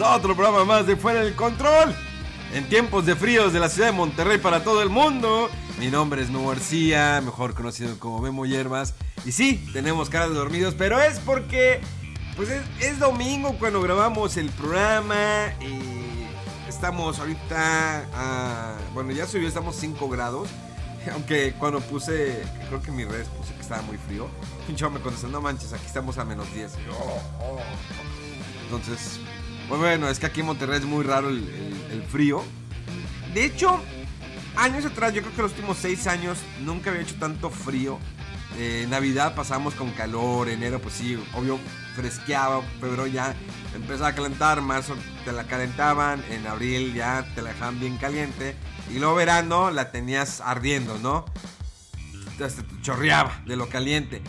Otro programa más de Fuera del Control. En tiempos de fríos de la ciudad de Monterrey para todo el mundo. Mi nombre es Memo García, mejor conocido como Memo Hierbas. Y sí, tenemos caras de dormidos, pero es porque pues es, domingo cuando grabamos el programa. Y estamos ahorita a- Bueno, ya subió, estamos 5 grados. Aunque cuando puse, creo que en mis redes puse que estaba muy frío. Chavo me contestó, no manches, aquí estamos a menos 10. Y yo, "Oh, oh". Entonces, pues bueno, es que aquí en Monterrey es muy raro el, frío. De hecho, años atrás, yo creo que los últimos 6 años nunca había hecho tanto frío. Eh, Navidad pasamos con calor, enero pues sí, obvio fresqueaba, febrero ya empezaba a calentar, marzo te la calentaban, en abril ya te la dejaban bien caliente y luego verano la tenías ardiendo, ¿no? Hasta te chorreaba de lo caliente.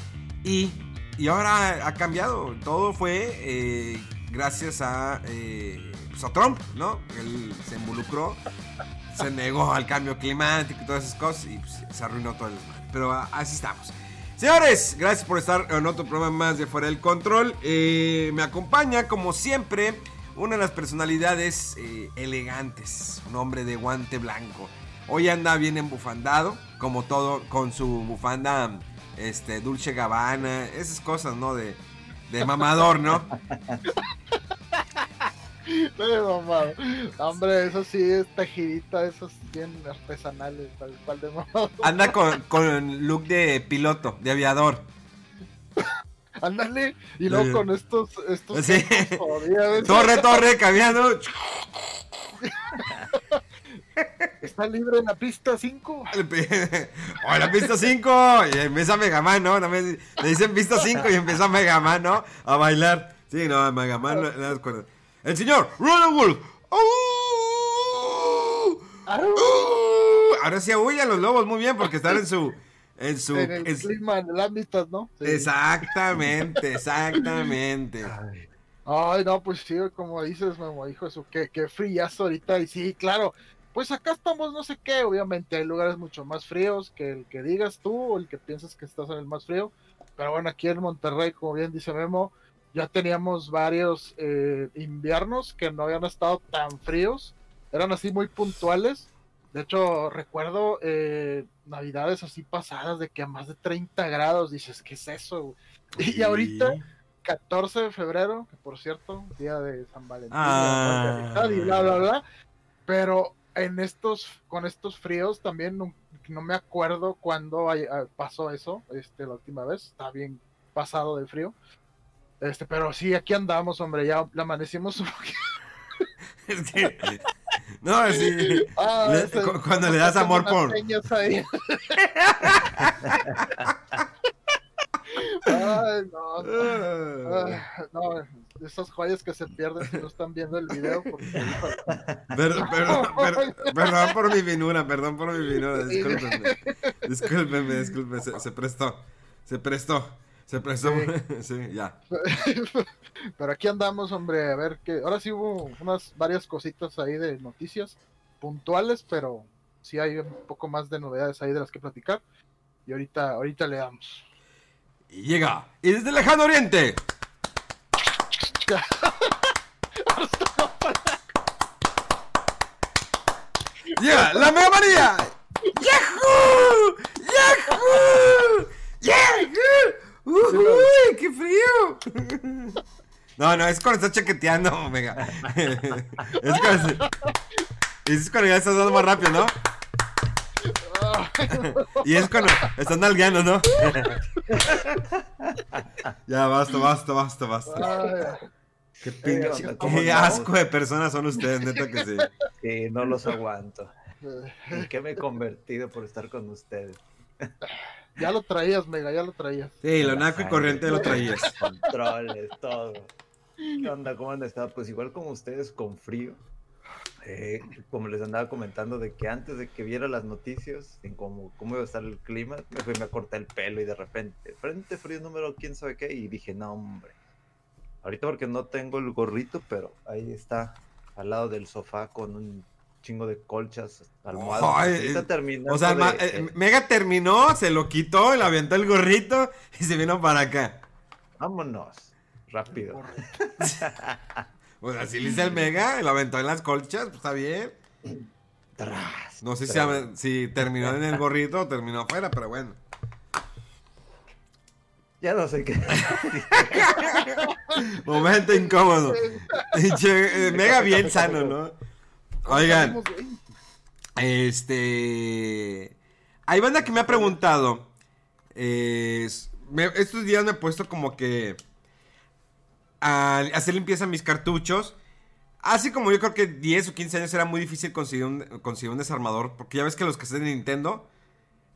Y, y ahora ha cambiado, todo fue eh, gracias a, eh, pues a Trump, ¿no? Él se involucró, se negó al cambio climático y todas esas cosas y pues, se arruinó todo el... Pero ah, así estamos. Señores, gracias por estar en otro programa más de Fuera del Control. Eh, me acompaña, como siempre, una de las personalidades eh, elegantes, un hombre de guante blanco. Hoy anda bien embufandado, como todo, con su bufanda este, Dulce Gabbana, esas cosas, ¿no? De, de mamador, ¿no? No, mamá. Hombre, eso sí es tejidita, esos bien artesanales, tal cual de mamá. Anda con, con look de piloto, de aviador. Ándale, y luego con estos, estos Sí. ¿ves? Torre, torre, cambiando. Está libre en la pista 5. O la pista 5 y empieza Megaman, ¿no? Le dicen pista 5 y empieza Megaman, ¿no? A bailar. Sí, no, Megaman no, no. El señor Ronald Wolf. ¡Uh! Ahora sí aullan los lobos muy bien porque están en su. En su. En el clima, en el ámbito, ¿no? Sí. Exactamente, exactamente. Ay, no, pues sí, como dices, Memo, hijo, eso, qué, qué ahorita. Y sí, claro, pues acá estamos no sé qué, obviamente hay lugares mucho más fríos que el que digas tú o el que piensas que estás en el más frío. Pero bueno, aquí en Monterrey, como bien dice Memo, ya teníamos varios eh, inviernos que no habían estado tan fríos, eran así muy puntuales. De hecho, recuerdo eh, navidades así pasadas de que a más de 30 grados dices, ¿qué es eso? güey?" Y ahorita 14 de febrero, que por cierto, día de San Valentín, Ah. y bla, bla, bla. Pero en estos, con estos fríos también no, no me acuerdo cuándo hay- ah, pasó eso, este, la última vez, está bien pasado de frío. Este, pero sí, aquí andamos, hombre, ya la amanecimos un poquito. Es que. No, sí. Ah, Le- este, cu- cuando le das amor por-. Ay, no, no. No, esas joyas que se pierden si no están viendo el video. Porque. Perdón, perdón, per- perdón por mi finura, perdón por mi finura, discúlpenme. Discúlpenme, discúlpenme, se, se prestó, se prestó, se prestó, sí, ya. Pero aquí andamos, hombre, a ver que ahora sí hubo unas varias cositas ahí de noticias puntuales, pero sí hay un poco más de novedades ahí de las que platicar. Y ahorita, ahorita le damos. Y llega, y desde el lejano oriente, llega la Mega María. ¡Yahoo! ¡Yahoo! ¡Yahoo! ¡Uy, qué frío! No, no, es cuando estás chaqueteando, Omega. Es cuando, es cuando ya estás dando más rápido, ¿no? y es cuando están nalgueando, ¿no? ya, basta, basta, basta, basta. Qué pinche, qué asco de personas son ustedes, neta que sí. Sí, no los aguanto. ¿En qué me he convertido por estar con ustedes? Ya lo traías, Mega, ya lo traías. Sí, lo naco y corriente lo traías. Controles, todo. ¿Qué onda? ¿Cómo han estado? Pues igual como ustedes, con frío. Eh, como les andaba comentando, de que antes de que viera las noticias, en cómo, cómo iba a estar el clima, me fui, me corté el pelo y de repente, frente frío número quién sabe qué, y dije, no, hombre. Ahorita porque no tengo el gorrito, pero ahí está, al lado del sofá con un chingo de colchas, almohadas. o sea, eh, Mega terminó, se lo quitó, le aventó el gorrito y se vino para acá. Vámonos, rápido. pues así le hice el Mega, lo aventó en las colchas, pues está bien. no sé si, si terminó en el gorrito o terminó afuera, pero bueno. Ya no sé qué. Momento incómodo. Eh, mega bien sano, ¿no? Oigan. Este. Hay banda que me ha preguntado. estos días me he puesto como que. A hacer limpieza en mis cartuchos. Así como yo creo que 10 o 15 años era muy difícil conseguir un, conseguir un desarmador. Porque ya ves que los que de Nintendo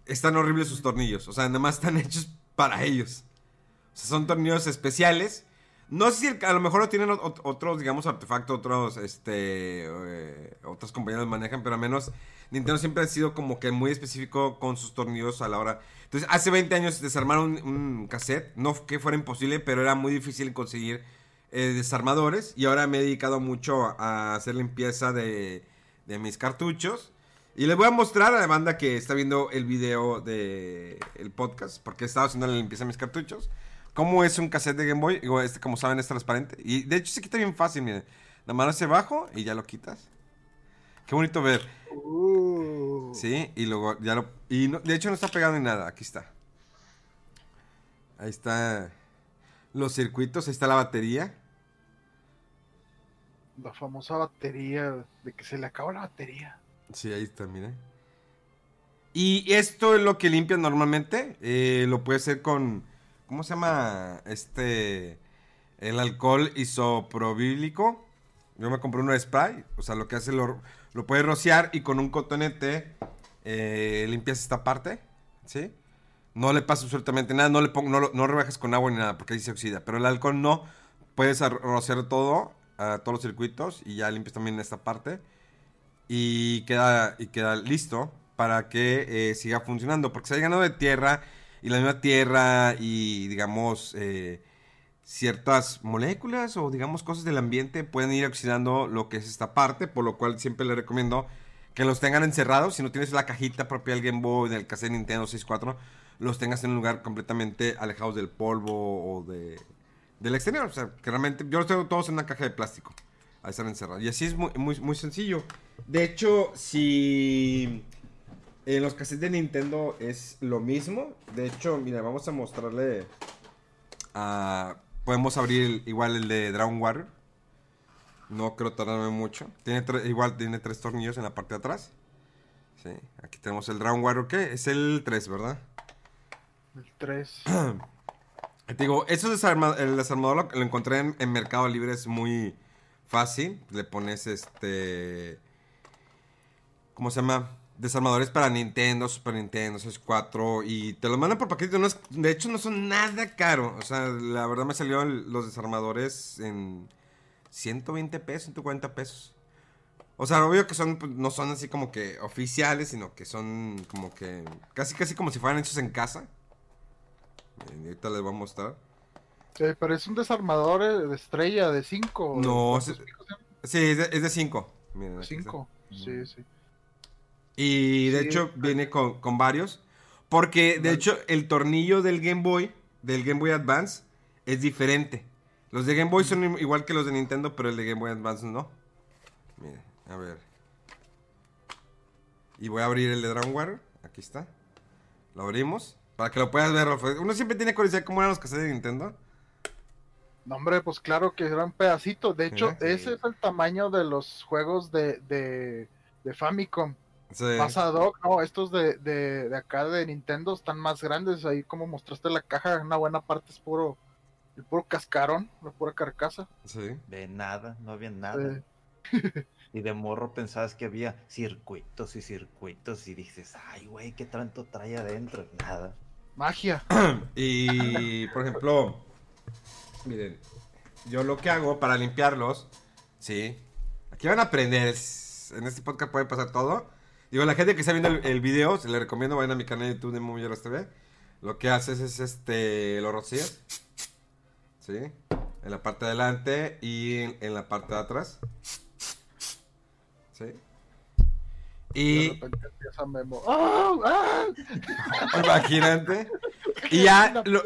están horribles sus tornillos. O sea, nada más están hechos para ellos. O sea, son tornillos especiales. No sé si a lo mejor lo tienen otros, digamos, artefactos, otros, este, eh, otras compañías manejan, pero al menos Nintendo siempre ha sido como que muy específico con sus tornillos a la hora. Entonces, hace 20 años desarmar un, cassette, no que fuera imposible, pero era muy difícil conseguir eh, desarmadores. Y ahora me he dedicado mucho a hacer limpieza de, de mis cartuchos. Y les voy a mostrar a la banda que está viendo el video del el podcast, porque he estado haciendo la limpieza de mis cartuchos. ¿Cómo es un cassette de Game Boy? Este, como saben, es transparente. Y de hecho se quita bien fácil, miren. La mano hacia abajo y ya lo quitas. Qué bonito ver. Uh. Sí, y luego ya lo... Y de hecho no está pegado ni nada. Aquí está. Ahí está los circuitos, ahí está la batería. La famosa batería, de que se le acaba la batería. Sí, ahí está, miren. Y esto es lo que limpia normalmente. Eh, lo puede hacer con ¿Cómo se llama? Este. El alcohol isopropílico. Yo me compré uno de spray. O sea, lo que hace lo, lo puedes rociar y con un cotonete eh, limpias esta parte. ¿Sí? No le pasa absolutamente nada. No le pongo, no, no rebajas con agua ni nada porque ahí se oxida. Pero el alcohol no. Puedes rociar todo, todos los circuitos y ya limpias también esta parte. Y queda, y queda listo para que eh, siga funcionando. Porque se ha llenado de tierra y la misma tierra y digamos eh, ciertas moléculas o digamos cosas del ambiente pueden ir oxidando lo que es esta parte, por lo cual siempre les recomiendo que los tengan encerrados, si no tienes la cajita propia del Game Boy, del cassette Nintendo 64, los tengas en un lugar completamente alejados del polvo o de, del exterior, o sea, que realmente yo los tengo todos en una caja de plástico, ahí están encerrados, y así es muy, muy, muy sencillo. De hecho, si en los cassettes de Nintendo es lo mismo. De hecho, mira, vamos a mostrarle. Podemos abrir igual el de Dragon Warrior. No creo tardarme mucho. Tiene igual tiene tres tornillos en la parte de atrás. Sí, aquí tenemos el Dragon Warrior. ¿Qué? Es el 3, ¿verdad? El 3. Te digo, eso el desarmador lo, encontré en, en, Mercado Libre. Es muy fácil. Le pones este. ¿Cómo se llama? Desarmadores para Nintendo, Super Nintendo, 64 y te los mandan por paquete. de hecho, no son nada caro. O sea, la verdad me salieron los desarmadores en 120 pesos, 140 pesos. O sea, obvio que son, pues, no son así como que oficiales, sino que son como que casi casi como si fueran hechos en casa. ahorita les voy a mostrar. pero es un desarmador eh, de estrella de 5. No, sí, es de 5. 5, sí, sí. Y de hecho viene con, varios. Porque de hecho el tornillo del Game Boy, del Game Boy Advance, es diferente. Los de Game Boy son igual que los de Nintendo, pero el de Game Boy Advance no. Mira, a ver. Y voy a abrir el de Dragon Warrior. Aquí está. Lo abrimos. Para que lo puedas ver. Uno siempre tiene curiosidad cómo eran los cassettes de Nintendo. No, hombre, pues claro que eran pedacitos. De hecho, ese es el tamaño de los juegos de, de, de Famicom. Sí. Más ad hoc, no, estos de, de, de acá de Nintendo están más grandes, ahí como mostraste la caja, una buena parte es puro, el puro cascarón, la pura carcasa. Sí. De nada, no había nada. Y de morro pensabas que había circuitos y circuitos y dices, ay, güey, ¿qué tanto trae adentro? Nada. magia. Y, por ejemplo, miren, yo lo que hago para limpiarlos, sí, aquí van a aprender, en este podcast puede pasar todo. Digo, la gente que está viendo el, el video, se le recomiendo, vayan a mi canal de YouTube de Movieros TV. Lo que haces es, este, lo rocías, sí, en la parte de adelante y en, en la parte de atrás. Sí. Y de empieza Memo. ¡Ah! ¡Ah! Imagínate. Y ya lo,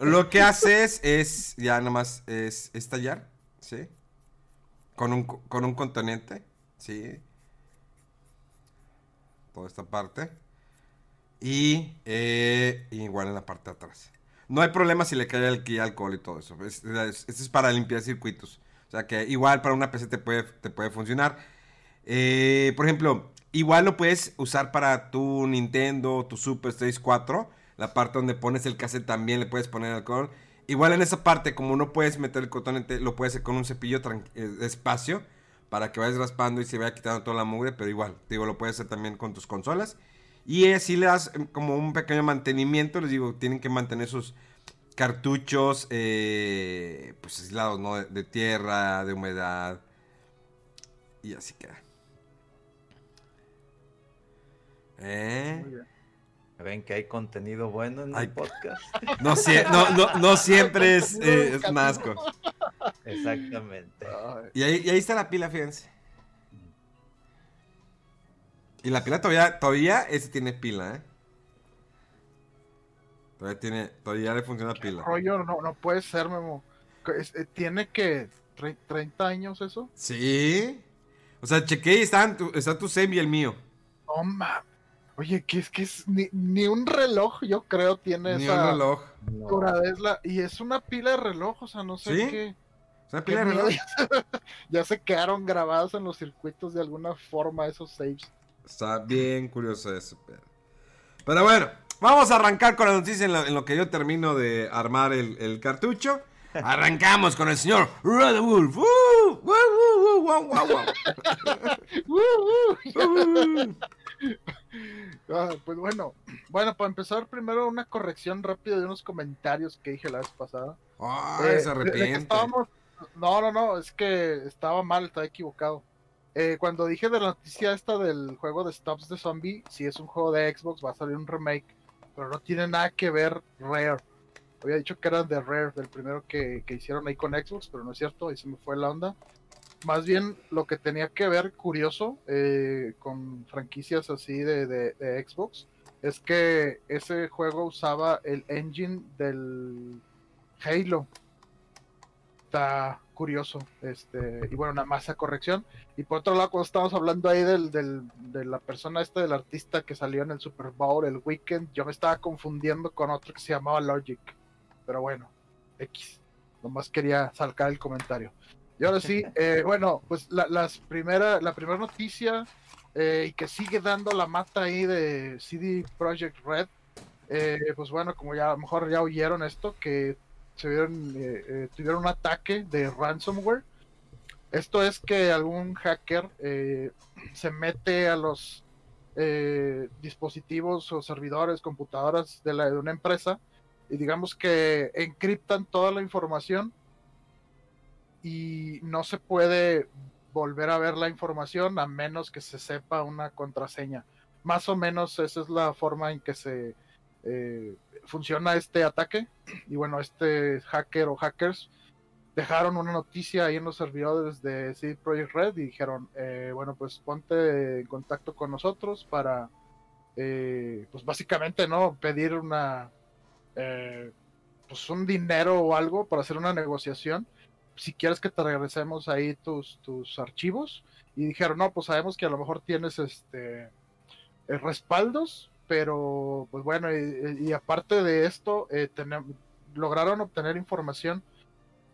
lo que haces es, ya nomás, es, es tallar, ¿sí? Con un, co- con un contenente, ¿sí? Esta parte. Y eh, igual en la parte de atrás. No hay problema si le cae el alcohol y todo eso. Es- es- para limpiar circuitos. O sea que igual para una PC te puede, te puede funcionar. Eh, por ejemplo, igual lo puedes usar para tu Nintendo, tu Super Stage 4. La parte donde pones el cassette también le puedes poner alcohol. Igual en esa parte, como no puedes meter el cotonete, lo puedes hacer con un cepillo eh, despacio para que vayas raspando y se vaya quitando toda la mugre. Pero igual, digo, lo puedes hacer también con tus consolas. Y así le das eh, como un pequeño mantenimiento. Les digo, tienen que mantener sus cartuchos eh, pues aislados, ¿no? De, de tierra, de humedad. Y así queda. ¿Eh? Muy bien. Ven que hay contenido bueno en Hay- el podcast. No, sie- no, no, no siempre es, eh, es asco. Exactamente. Y ahí, y ahí está la pila, fíjense. Y la pila todavía, todavía ese tiene pila, ¿eh? Todavía tiene, todavía le funciona la pila. rollo no, no puede ser, Memo. Eh, Tiene que 30 años eso. Sí. O sea, chequé y están tu, está tu save y el mío. No ma. Oye, que es que es ni, ni un reloj, yo creo, tiene Ni esa un reloj. No. Y es una pila de reloj, o sea, no sé ¿Sí? qué. Sea, qué pila de reloj. ya se quedaron grabados en los circuitos de alguna forma esos saves. Está bien curioso eso. Pero, pero bueno, vamos a arrancar con la noticia en lo, en lo que yo termino de armar el, el cartucho. Arrancamos con el señor Red Wolf. ¡Uh! ¡Woo, woo, woo, guau, guau, guau! Ah, pues bueno, bueno, para empezar primero una corrección rápida de unos comentarios que dije la vez pasada. ¡Ay, Eh, se arrepiente! estábamos- No, no, no, es que estaba mal, estaba equivocado. Eh, cuando dije de la noticia esta del juego de Stops de Zombie, si es un juego de Xbox, va a salir un remake, pero no tiene nada que ver Rare. Había dicho que era de Rare, del primero que, que hicieron ahí con Xbox, pero no es cierto, ahí se me fue la onda. Más bien lo que tenía que ver, curioso, eh, con franquicias así de, de- Xbox, es que ese juego usaba el engine del Halo. Está curioso. Este, y bueno, nada más esa corrección. Y por otro lado, cuando estamos hablando ahí del, del- de la persona esta, del artista que salió en el Super Bowl, el Weekend, yo me estaba confundiendo con otro que se llamaba Logic. Pero bueno, X. Nomás quería sacar el comentario. Y ahora sí, eh, bueno, pues la, las primera, la primera noticia eh, que sigue dando la mata ahí de CD Projekt Red, eh, pues bueno, como ya a lo mejor ya oyeron esto, que se vieron, eh, eh, tuvieron un ataque de ransomware. Esto es que algún hacker eh, se mete a los dispositivos o servidores, computadoras de, la, de una empresa y digamos que encriptan toda la información y no se puede volver a ver la información a menos que se sepa una contraseña. Más o menos esa es la forma en que se eh, funciona este ataque. Y bueno, este hacker o hackers dejaron una noticia ahí en los servidores de CD Projekt Red y dijeron, eh, bueno, pues ponte en contacto con nosotros para, eh, pues básicamente, ¿no? Pedir una, eh, pues un dinero o algo para hacer una negociación si quieres que te regresemos ahí tus, tus archivos. Y dijeron, no, pues sabemos que a lo mejor tienes este eh, respaldos, pero pues bueno, y, aparte de esto, eh, lograron obtener información,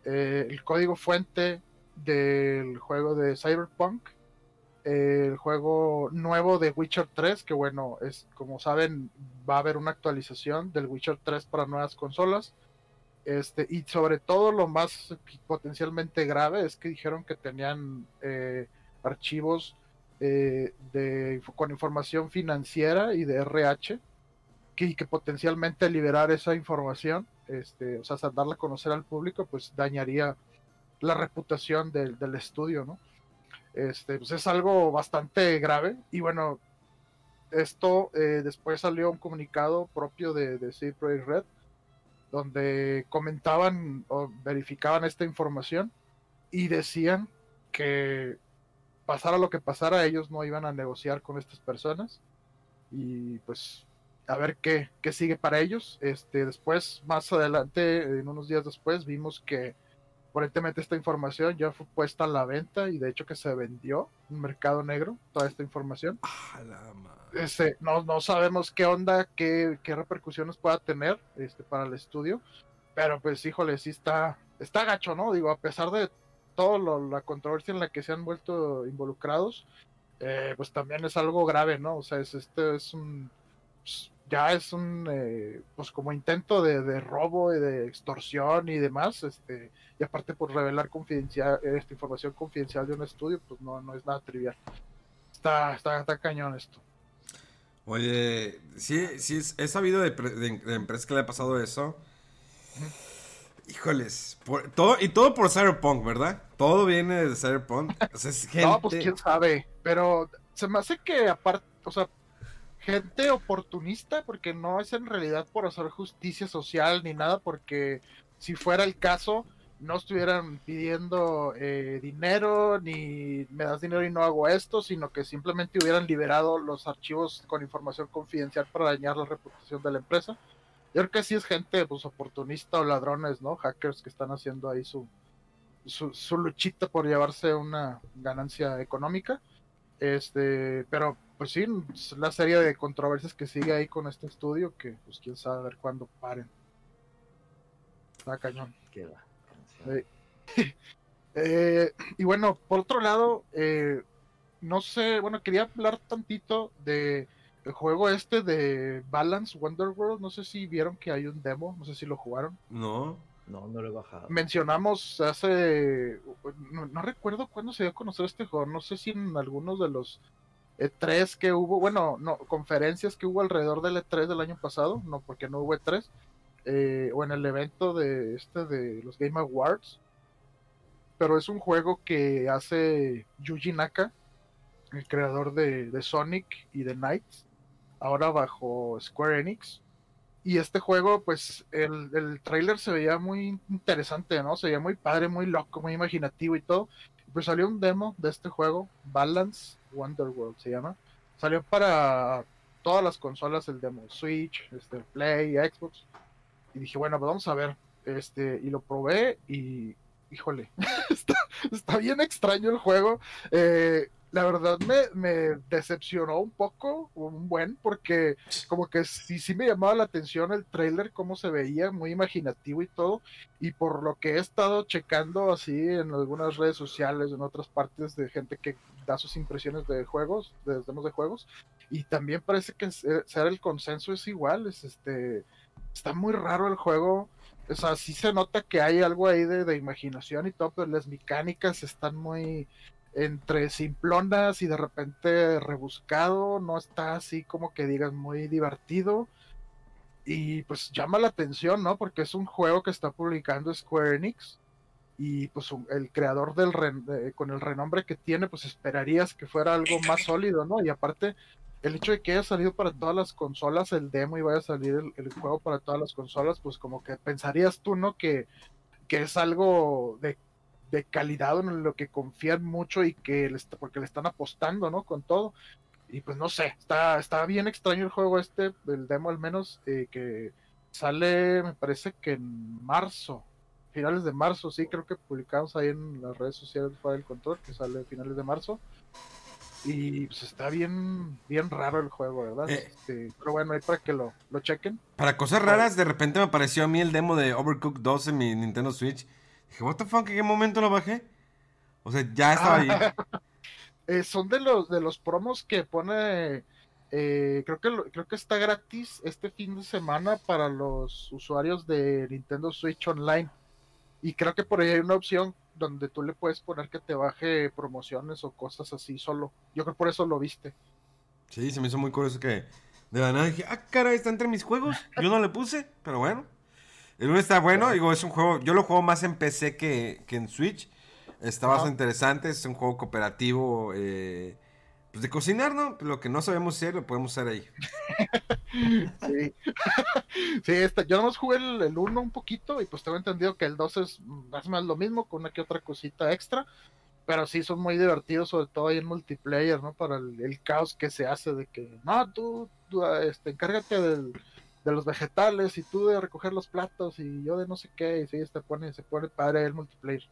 eh, el código fuente del juego de Cyberpunk, el juego nuevo de Witcher 3, que bueno, es como saben, va a haber una actualización del Witcher 3 para nuevas consolas. Este, y sobre todo lo más potencialmente grave es que dijeron que tenían eh, archivos eh, de, con información financiera y de RH que, y que potencialmente liberar esa información, este, o sea, darla a conocer al público, pues dañaría la reputación del, del estudio, ¿no? Este, pues es algo bastante grave y bueno, esto eh, después salió un comunicado propio de, de CD Red donde comentaban o verificaban esta información y decían que pasara lo que pasara, ellos no iban a negociar con estas personas y pues a ver qué, qué sigue para ellos. Este, después, más adelante, en unos días después, vimos que aparentemente esta información ya fue puesta a la venta y de hecho que se vendió en mercado negro toda esta información. Ah, la. Este, no, no sabemos qué onda, qué, qué repercusiones pueda tener este, para el estudio, pero pues híjole, sí está, está gacho, ¿no? Digo, a pesar de toda la controversia en la que se han vuelto involucrados, eh, pues también es algo grave, ¿no? O sea, es, este es un, pues, ya es un, eh, pues como intento de, de, robo y de extorsión y demás, este, y aparte por revelar confidencial, esta información confidencial de un estudio, pues no, no es nada trivial. Está, está, está cañón esto. Oye, sí, sí, he sabido de, de, de empresas que le ha pasado eso. Híjoles, por, todo, y todo por Cyberpunk, ¿verdad? Todo viene de Cyberpunk. O sea, es gente... No, pues quién sabe, pero se me hace que aparte, o sea, gente oportunista, porque no es en realidad por hacer justicia social ni nada, porque si fuera el caso, no estuvieran pidiendo eh, dinero, ni me das dinero y no hago esto, sino que simplemente hubieran liberado los archivos con información confidencial para dañar la reputación de la empresa. Yo creo que sí es gente pues oportunista o ladrones, ¿no? Hackers que están haciendo ahí su, su, su luchita por llevarse una ganancia económica. Este, pero pues sí, la serie de controversias que sigue ahí con este estudio, que pues quién sabe a ver cuándo paren. Está cañón. Queda. Eh, eh, y bueno, por otro lado, eh, no sé, bueno, quería hablar tantito de el juego este de Balance Wonderworld. No sé si vieron que hay un demo, no sé si lo jugaron. No. No, no lo he bajado. Mencionamos hace. No, no recuerdo cuándo se dio a conocer este juego. No sé si en algunos de los E3 que hubo. Bueno, no, conferencias que hubo alrededor del E3 del año pasado. No, porque no hubo E3. Eh, o en el evento de este de los Game Awards. Pero es un juego que hace Yuji Naka, el creador de, Sonic y de Knights, ahora bajo Square Enix. Y este juego, pues el, el trailer se veía muy interesante, ¿no? Se veía muy padre, muy loco, muy imaginativo y todo. Pues salió un demo de este juego, Balance Wonderworld se llama. Salió para todas las consolas el demo, Switch, este, Play, Xbox. Y dije, bueno, pues vamos a ver. Este, y lo probé y, híjole, está, está, bien extraño el juego. Eh, la verdad me, decepcionó un poco, un buen, porque como que sí, sí me llamaba la atención el trailer, cómo se veía, muy imaginativo y todo, y por lo que he estado checando así en algunas redes sociales, en otras partes de gente que da sus impresiones de juegos, de demos de juegos, y también parece que ser el consenso es igual, es este, está muy raro el juego, o sea, sí se nota que hay algo ahí de, de imaginación y todo, pero las mecánicas están muy entre simplonas y de repente rebuscado, no está así como que digas muy divertido. Y pues llama la atención, ¿no? Porque es un juego que está publicando Square Enix. Y pues el creador del con el renombre que tiene, pues esperarías que fuera algo más sólido, ¿no? Y aparte, el hecho de que haya salido para todas las consolas el demo y vaya a salir el, el juego para todas las consolas, pues como que pensarías tú, ¿no? Que, que es algo de de calidad en lo que confían mucho y que le está, porque le están apostando, ¿no? Con todo. Y pues no sé, está, está bien extraño el juego este, el demo al menos, eh, que sale, me parece que en marzo, finales de marzo, sí, creo que publicamos ahí en las redes sociales fuera del control, que sale a finales de marzo. Y pues está bien, bien raro el juego, ¿verdad? Eh, este, pero bueno, ahí para que lo, lo chequen. Para cosas raras, de repente me apareció a mí el demo de Overcooked 2 en mi Nintendo Switch. Dije, ¿What the fuck? ¿En qué momento lo bajé? O sea, ya estaba ahí. Eh, son de los de los promos que pone. eh, creo que lo- creo que está gratis este fin de semana para los usuarios de Nintendo Switch Online. Y creo que por ahí hay una opción donde tú le puedes poner que te baje promociones o cosas así solo. Yo creo que por eso lo viste. Sí, se me hizo muy curioso que de la nada dije, ah, caray, está entre mis juegos. Yo no le puse, pero bueno. El uno está bueno, digo, es un juego, yo lo juego más en PC que, que en Switch. Está bastante interesante, es un juego cooperativo, eh, pues de cocinar, ¿no? Lo que no sabemos hacer, lo podemos hacer ahí. Sí, sí este, yo nomás jugué el, el 1 un poquito y pues tengo entendido que el 2 es más o menos lo mismo, con una que otra cosita extra, pero sí son muy divertidos, sobre todo ahí en multiplayer, ¿no? Para el, el caos que se hace de que, no, tú, tú, este, encárgate del- de los vegetales y tú de recoger los platos y yo de no sé qué, y sí, se pone, se pone padre el multiplayer.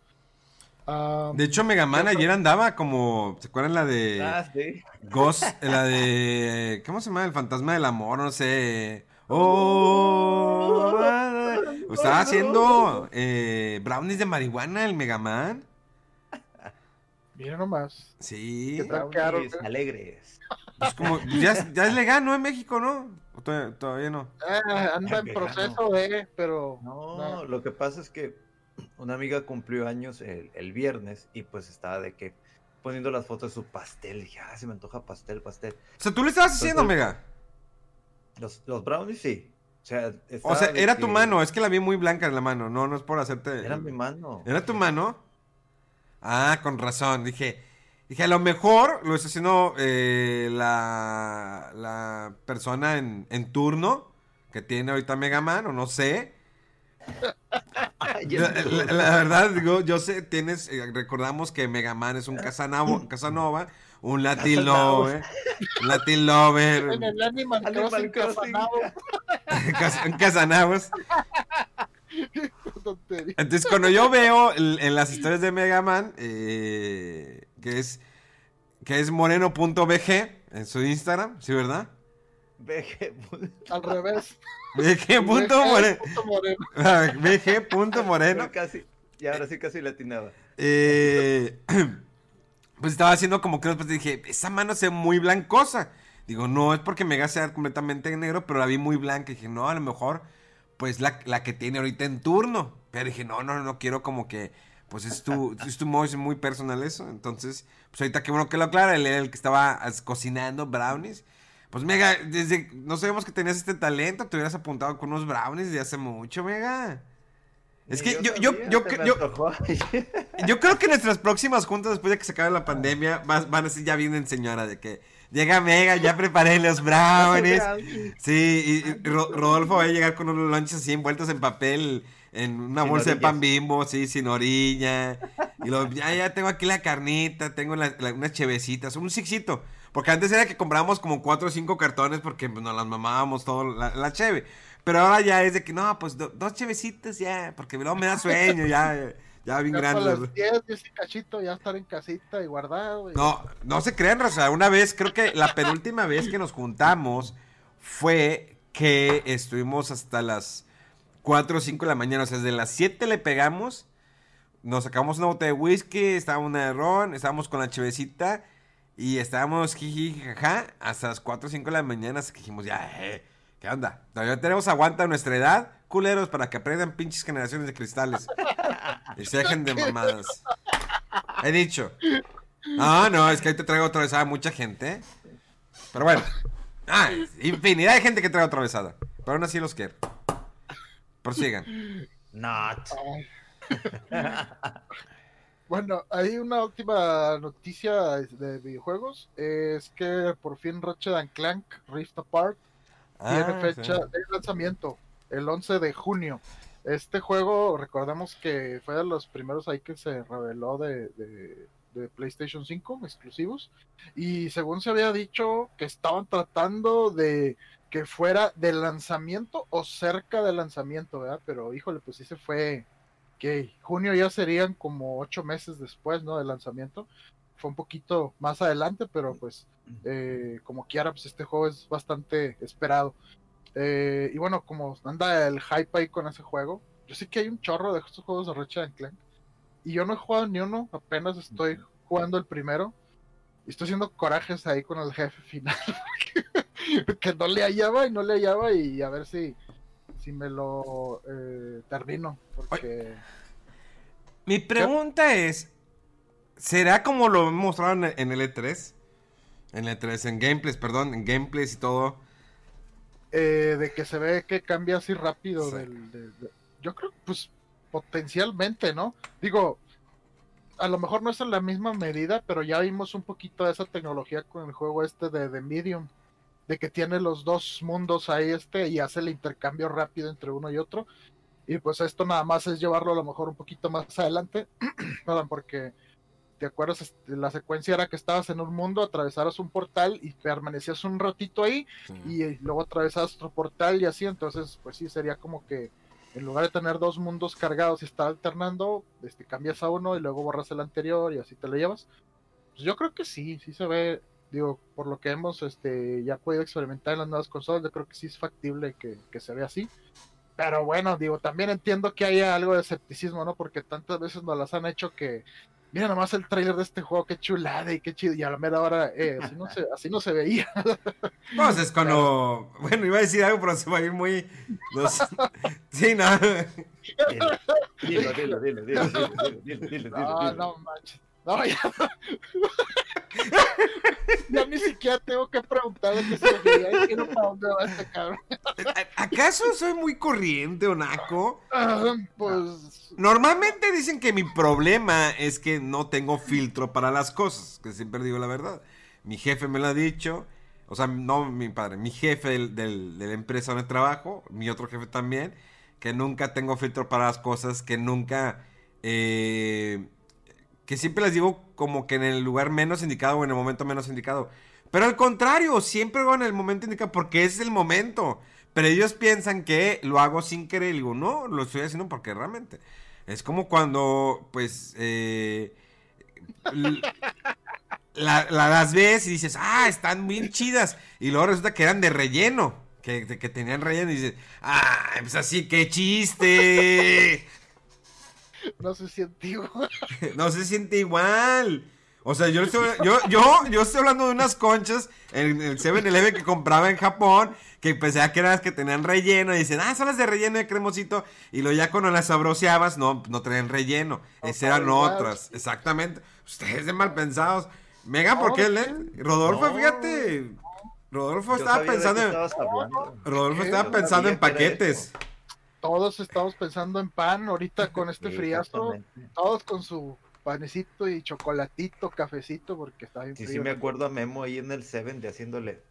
Ah, De hecho, Mega Man ayer andaba como, ¿se acuerdan la de Ah, sí. Ghost? La de, ¿cómo se llama? El fantasma del amor, no sé. Oh, estaba haciendo eh, brownies de marihuana el Mega Man. mira nomás. Sí. ¿qué? alegres. Pues como, ya, es- ya es legal, ¿no? En México, ¿no? ¿O todavía, todavía no? Ah, anda en proceso de, pero No, no. lo que pasa es que una amiga cumplió años el, el viernes y pues estaba de que poniendo las fotos de su pastel. Dije, ah, se me antoja pastel, pastel. O sea, tú le estabas haciendo, Mega. Los, los brownies sí. O sea, O sea, era tu mano, es que la vi muy blanca en la mano. No, no es por hacerte. Era mi mano. ¿Era tu mano? Ah, con razón. Dije, dije, a lo mejor lo está haciendo eh, la, la persona en, en turno que tiene ahorita Mega Man, o no sé. La, el- la- la verdad, digo, yo sé, tienes, eh, recordamos que Mega Man es un Casanova, Casanova un Latin lover, un Latin lover, En el Animal Animal Crossing Casanavos. Entonces, cuando yo veo en las historias de Mega Man, eh, que es que es moreno.bg en su Instagram, ¿sí, verdad? Veje- Al revés. bg.moreno. Punto moreno. bg.moreno. Casi, y ahora sí casi latinaba. Eh, pues estaba haciendo como que después dije, esa mano se ve muy blancosa. Digo, no es porque Mega sea completamente negro, pero la vi muy blanca. Y dije, no, a lo mejor, pues la, la que tiene ahorita en turno. Pero dije, no, no, no quiero como que, pues es tu, es tu modo, es muy personal eso. Entonces, pues ahorita qué bueno que lo aclara, él era el que estaba cocinando brownies. Pues Mega, desde, no sabemos que tenías este talento, te hubieras apuntado con unos brownies de hace mucho, Mega. Es Ni que yo, yo, yo, yo, creo que nuestras próximas juntas después de que se acabe la pandemia van a ser ya bien en señora de que llega Mega, ya preparé los brownies. Sí, y, y Ro- Rodolfo va a llegar con unos lunches así envueltos en papel, en una Sin bolsa de pan bimbo, sí, sin orilla. Y lo, ya, ya tengo aquí la carnita, tengo la- la- unas chevecitas, un sixito. Porque antes era que comprábamos como cuatro o cinco cartones porque pues, nos las mamábamos todo la, la cheve. Pero ahora ya es de que no, pues do- dos chevecitas ya, porque luego me da sueño, ya, ya bien Ya grande. las 10, 10 y cachito, ya estar en casita y guardado. y- No, no se crean, Rosa. Una vez, creo que la penúltima vez que nos juntamos fue que estuvimos hasta las 4 o 5 de la mañana. O sea, desde las 7 le pegamos, nos sacamos una botella de whisky, estábamos una de ron, estábamos con la chevecita y estábamos jiji, jaja, hasta las 4 o 5 de la mañana. Hasta que dijimos, ya, eh, ¿qué onda? Todavía tenemos aguanta nuestra edad, culeros, para que aprendan pinches generaciones de cristales. Y se dejen de mamadas. He dicho. No, no, es que ahí te traigo atravesada mucha gente. Pero bueno. Infinidad de gente que trae atravesada. Pero aún así los quiero. Prosigan. Not. Bueno, hay una última noticia de videojuegos. Es que por fin Ratchet and Clank Rift Apart tiene Ah, fecha sí. de lanzamiento, el 11 de junio. Este juego, recordemos que fue de los primeros ahí que se reveló de, de- de PlayStation 5 exclusivos. Y según se había dicho que estaban tratando de que fuera de lanzamiento o cerca de lanzamiento, ¿verdad? Pero híjole, pues sí se fue que junio ya serían como ocho meses después, ¿no? Del lanzamiento. Fue un poquito más adelante, pero pues eh, como quiera, pues este juego es bastante esperado. Eh, y bueno, como anda el hype ahí con ese juego, yo sé que hay un chorro de estos juegos de Ratchet and Clank. Y yo no he jugado ni uno, apenas estoy jugando el primero. Y estoy haciendo corajes ahí con el jefe final. que no le hallaba y no le hallaba y a ver si, si me lo eh, termino. Porque... Mi pregunta es, ¿será como lo mostraron en el E3? En el E3, en gameplays, perdón, en gameplays y todo. Eh, de que se ve que cambia así rápido. Del, yo creo, pues, potencialmente, ¿no? Digo, a lo mejor no es en la misma medida, pero ya vimos un poquito de esa tecnología con el juego este de, de Medium, de que tiene los dos mundos ahí este y hace el intercambio rápido entre uno y otro. Y pues esto nada más es llevarlo a lo mejor un poquito más adelante, perdón, porque ¿te acuerdas? Este, la secuencia era que estabas en un mundo, atravesaras un portal y permanecías un ratito ahí y luego atravesabas otro portal y así, entonces pues sí, sería como que en lugar de tener dos mundos cargados y estar alternando, este, cambias a uno y luego borras el anterior y así te lo llevas. Pues yo creo que sí, sí se ve, digo, por lo que hemos este, ya podido experimentar en las nuevas consolas, yo creo que sí es factible que, que se vea así. Pero bueno, digo, también entiendo que haya algo de escepticismo, ¿no? Porque tantas veces nos las han hecho que mira nomás el trailer de este juego, qué chulada y qué chido. Y a la mera hora, eh, así, no se, así no se veía. Pues es cuando. Bueno, iba a decir algo, pero se va a ir muy. Sí, no. Dilo, dilo, dilo, dilo, dilo, dilo, No, no manches. No, ya. ya ni siquiera tengo que preguntarle que se veía y no para dónde va este cabrón. ¿Acaso soy muy corriente o naco? pues. Normalmente dicen que mi problema es que no tengo filtro para las cosas, que siempre digo la verdad. Mi jefe me lo ha dicho, o sea, no mi padre, mi jefe del, del, de la empresa donde trabajo, mi otro jefe también, que nunca tengo filtro para las cosas, que nunca... Eh, que siempre les digo como que en el lugar menos indicado o en el momento menos indicado. Pero al contrario, siempre hago en el momento indicado porque es el momento. Pero ellos piensan que lo hago sin querer. Y digo, no, lo estoy haciendo porque realmente. Es como cuando, pues, eh, la, las ves y dices, ah, están bien chidas. Y luego resulta que eran de relleno. Que, que tenían relleno y dices, ah, pues así, qué chiste. No se siente igual. no se siente igual. O sea, yo estoy, yo, yo, yo estoy hablando de unas conchas en el 7-Eleven que compraba en Japón, que pensaba que eran las que tenían relleno, y dicen, ah, son las de relleno de cremosito, y luego ya cuando las sabroseabas, no, no traían relleno, esas eran otras, exactamente. Ustedes de mal pensados. Mega, ¿por qué, Rodolfo, fíjate, Rodolfo estaba pensando en... Rodolfo estaba pensando en paquetes todos estamos pensando en pan ahorita con este friazo, todos con su panecito y chocolatito, cafecito, porque está bien sí, Sí, me acuerdo a Memo ahí en el Seven de haciéndole.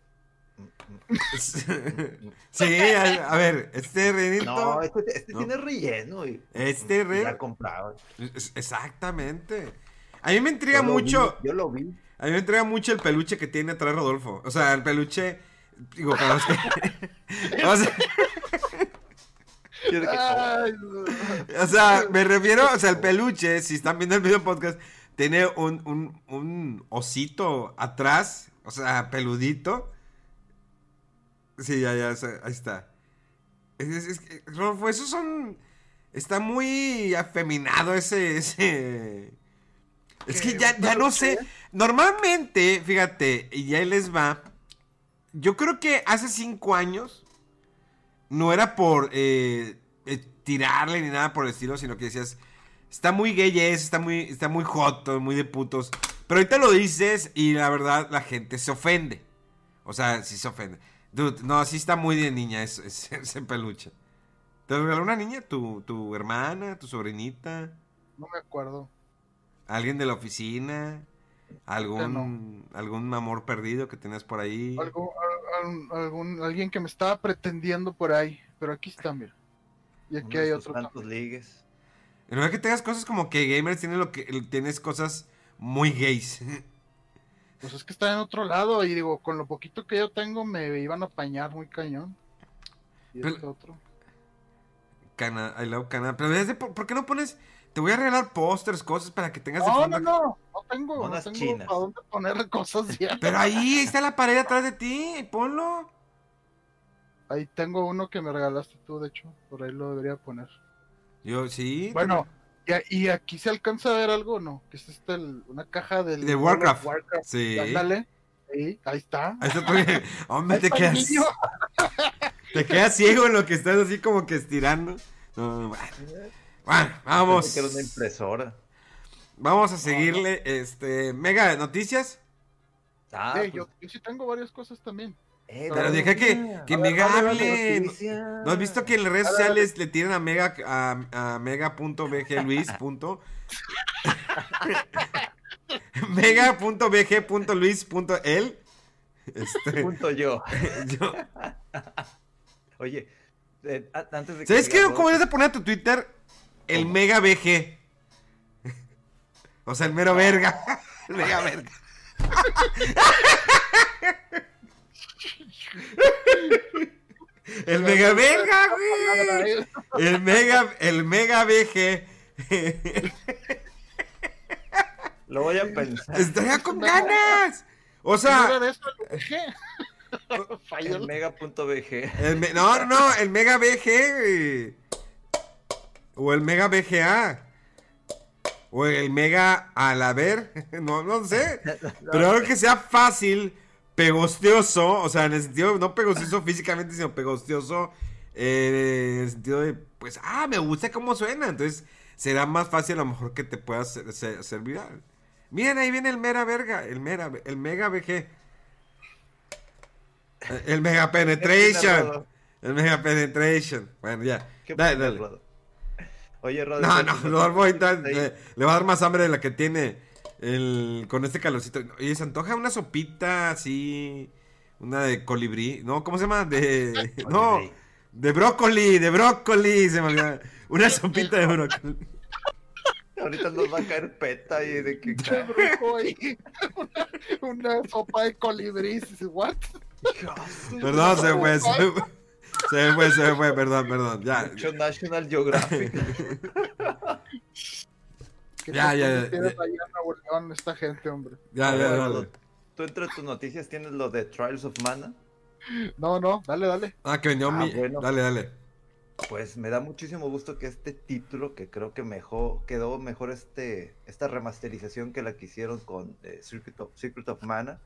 sí, a, ver, este rellenito. No, este, este tiene relleno. Y, este relleno. comprado. Exactamente. A mí me intriga mucho. yo lo vi. A mí me intriga mucho el peluche que tiene atrás Rodolfo. O sea, el peluche. Digo, para los que. o sea, o sea, me refiero, o sea, el peluche, si están viendo el video podcast, tiene un, un, osito atrás, o sea, peludito. Sí, ya, ya, ahí está. Es, Rolfo, esos son... Está muy afeminado ese... ese... Es que ya, ya no sé. Normalmente, fíjate, y ya les va. Yo creo que hace cinco años no era por eh, eh, tirarle ni nada por el estilo, sino que decías, está muy gay está muy, está muy hot, muy de putos. Pero ahorita lo dices y la verdad la gente se ofende. O sea, sí se ofende. Dude, no, sí está muy de niña ese, peluche. ¿Te lo regaló una niña? ¿Tu, ¿Tu hermana? ¿Tu sobrinita? No me acuerdo. ¿Alguien de la oficina? ¿Algún, algún amor perdido que tenías por ahí? Algún, alguien que me estaba pretendiendo por ahí, pero aquí está, mira. Y aquí hay otro. Tantos ligues. En lugar que tengas cosas como que gamers tiene lo que tienes cosas muy gays. Pues es que está en otro lado y digo, con lo poquito que yo tengo me iban a apañar muy cañón. Y pero, este otro. Cana, I love Cana. Pero ¿por, qué no pones? Te voy a regalar pósters, cosas para que tengas no, No, no, no tengo, no tengo para dónde poner cosas ya. Pero ahí está la pared atrás de ti, ponlo. Ahí tengo uno que me regalaste tú, de hecho, por ahí lo debería poner. Yo sí. Bueno, Y, aquí se alcanza a ver algo, ¿no? Que es esta el- una caja del De of Warcraft. Sí. Ándale. Sí, ahí está. Ahí está tu- Hombre, Ahí te quedas, niño. te quedas ciego en lo que estás así como que estirando. No, no, bueno. Bueno, vamos. Que era una impresora. Vamos a seguirle. Este. Mega de noticias. Ah, Sí, pues, yo, yo sí tengo varias cosas tamén. eh, Pero dale, deja que, que A ver, Mega dale, hable. ¿No has visto que en las redes Dale, dale. sociales le tiran a Mega a, a mega.bgluis. punto? mega.bg.luis.el este, Punto yo. yo- Oye, eh, a- antes de que ¿Sabes qué? ¿Cómo vos, debes de poner a tu Twitter? El ¿Cómo? Mega BG. O sea, el mero verga. El Mega verga. El Mega verga, güey. El Mega, el Mega BG. Lo voy a pensar. Estaría con ganas. O sea, El el- el mega.bg. me- no, no, no, el Mega BG, güey. O el Mega BGA. O el Mega Alaber. No, no sé. Pero algo que sea fácil, pegostioso. O sea, en el sentido, no pegostioso físicamente, sino pegostioso. eh, en el sentido de, pues, ah, me gusta cómo suena. Entonces, será más fácil a lo mejor que te puedas hacer, hacer- hacer viral. Miren, ahí viene el Mera Verga. El Mera, el Mega BG. El Mega Penetration. El Mega Penetration. Bueno, ya. ¿Qué Dale, dale. Oye, Rodo. No, ¿qué no, ahorita Ahí. le, le va a dar más hambre de la que tiene el, con este calorcito. Oye, se antoja una sopita así, una de colibrí, ¿no? ¿Cómo se llama? De, no, de brócoli, de brócoli, se me olvidó. Una sopita de brócoli. Ahorita nos va a caer peta y de que. Una, una sopa de colibrí. ¿What? Perdón, se fue, se fue. Se fue, se fue, perdón, perdón, ya. Mucho National Geographic. ¿Qué Ya, ya, ya, ya. esta gente, hombre? Ya, ya, dale. Tú entre tus noticias tienes lo de Trials of Mana. No, no, dale, dale. Ah, que venía Ah, mi... bueno. Dale, dale. Pues me da muchísimo gusto que este título, que creo que mejor, quedó mejor este, esta remasterización que la que hicieron con eh, Secret, of, Secret of Mana,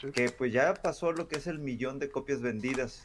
Sí. que pues ya pasó lo que es el millón de copias vendidas,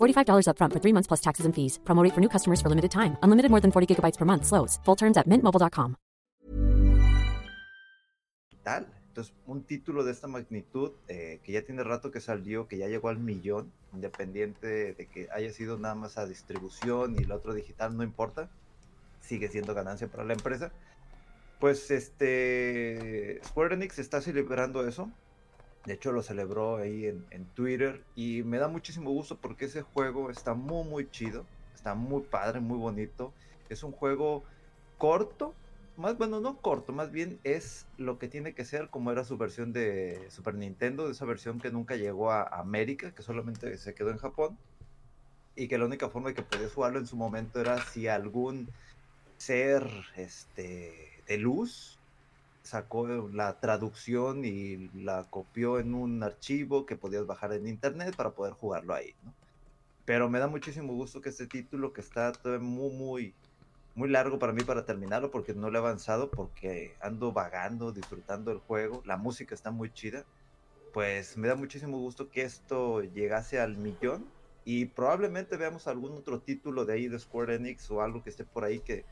$45 upfront for three months plus taxes and fees. Promo rate for new customers for limited time. Unlimited more than 40 gigabytes per month. Slows. Full terms at mintmobile.com. Entonces, un título de esta magnitud, eh, que ya tiene rato que salió, que ya llegó al millón, independiente de que haya sido nada más a distribución y el otro digital, no importa, sigue siendo ganancia para la empresa. Pues este Square Enix está celebrando eso. De hecho, lo celebró ahí en, en Twitter. Y me da muchísimo gusto porque ese juego está muy, muy chido. Está muy padre, muy bonito. Es un juego corto. Más bueno, no corto, más bien es lo que tiene que ser como era su versión de Super Nintendo, de esa versión que nunca llegó a América, que solamente se quedó en Japón. Y que la única forma de que podías jugarlo en su momento era si algún ser este, de luz sacó la traducción y la copió en un archivo que podías bajar en internet para poder jugarlo ahí. Pero me da muchísimo gusto que este título que está muy, muy, muy largo para mí para terminarlo porque no lo he avanzado porque ando vagando, disfrutando el juego, la música está muy chida, pues me da muchísimo gusto que esto llegase al millón y probablemente veamos algún otro título de ahí de Square Enix o algo que esté por ahí que,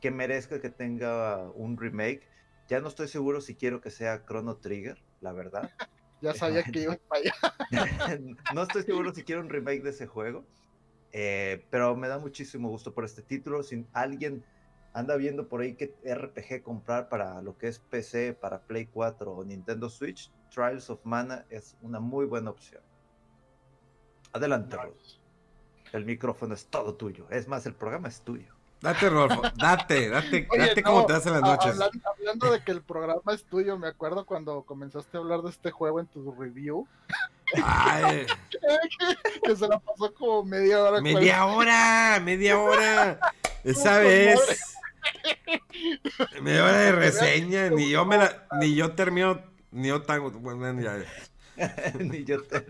que merezca que tenga un remake. Ya no estoy seguro si quiero que sea Chrono Trigger, la verdad. Ya sabía que iba para allá. no estoy seguro si quiero un remake de ese juego. eh, pero me da muchísimo gusto por este título. Si alguien anda viendo por ahí qué RPG comprar para lo que es PC, para Play 4 o Nintendo Switch, Trials of Mana es una muy buena opción. Adelante, Rod. El micrófono es todo tuyo. Es más, el programa es tuyo. Date, Rolfo, date, date, Oye, date no, como te das en las noches. hablan- Hablando, de que el programa es tuyo, me acuerdo cuando comenzaste a hablar de este juego en tu review, Ay, que se la pasó como media hora. media hora, media hora. Esa vez. Media hora de reseña, ni yo me la, ni yo termino, ni yo tan, bueno, ya. Ni yo te...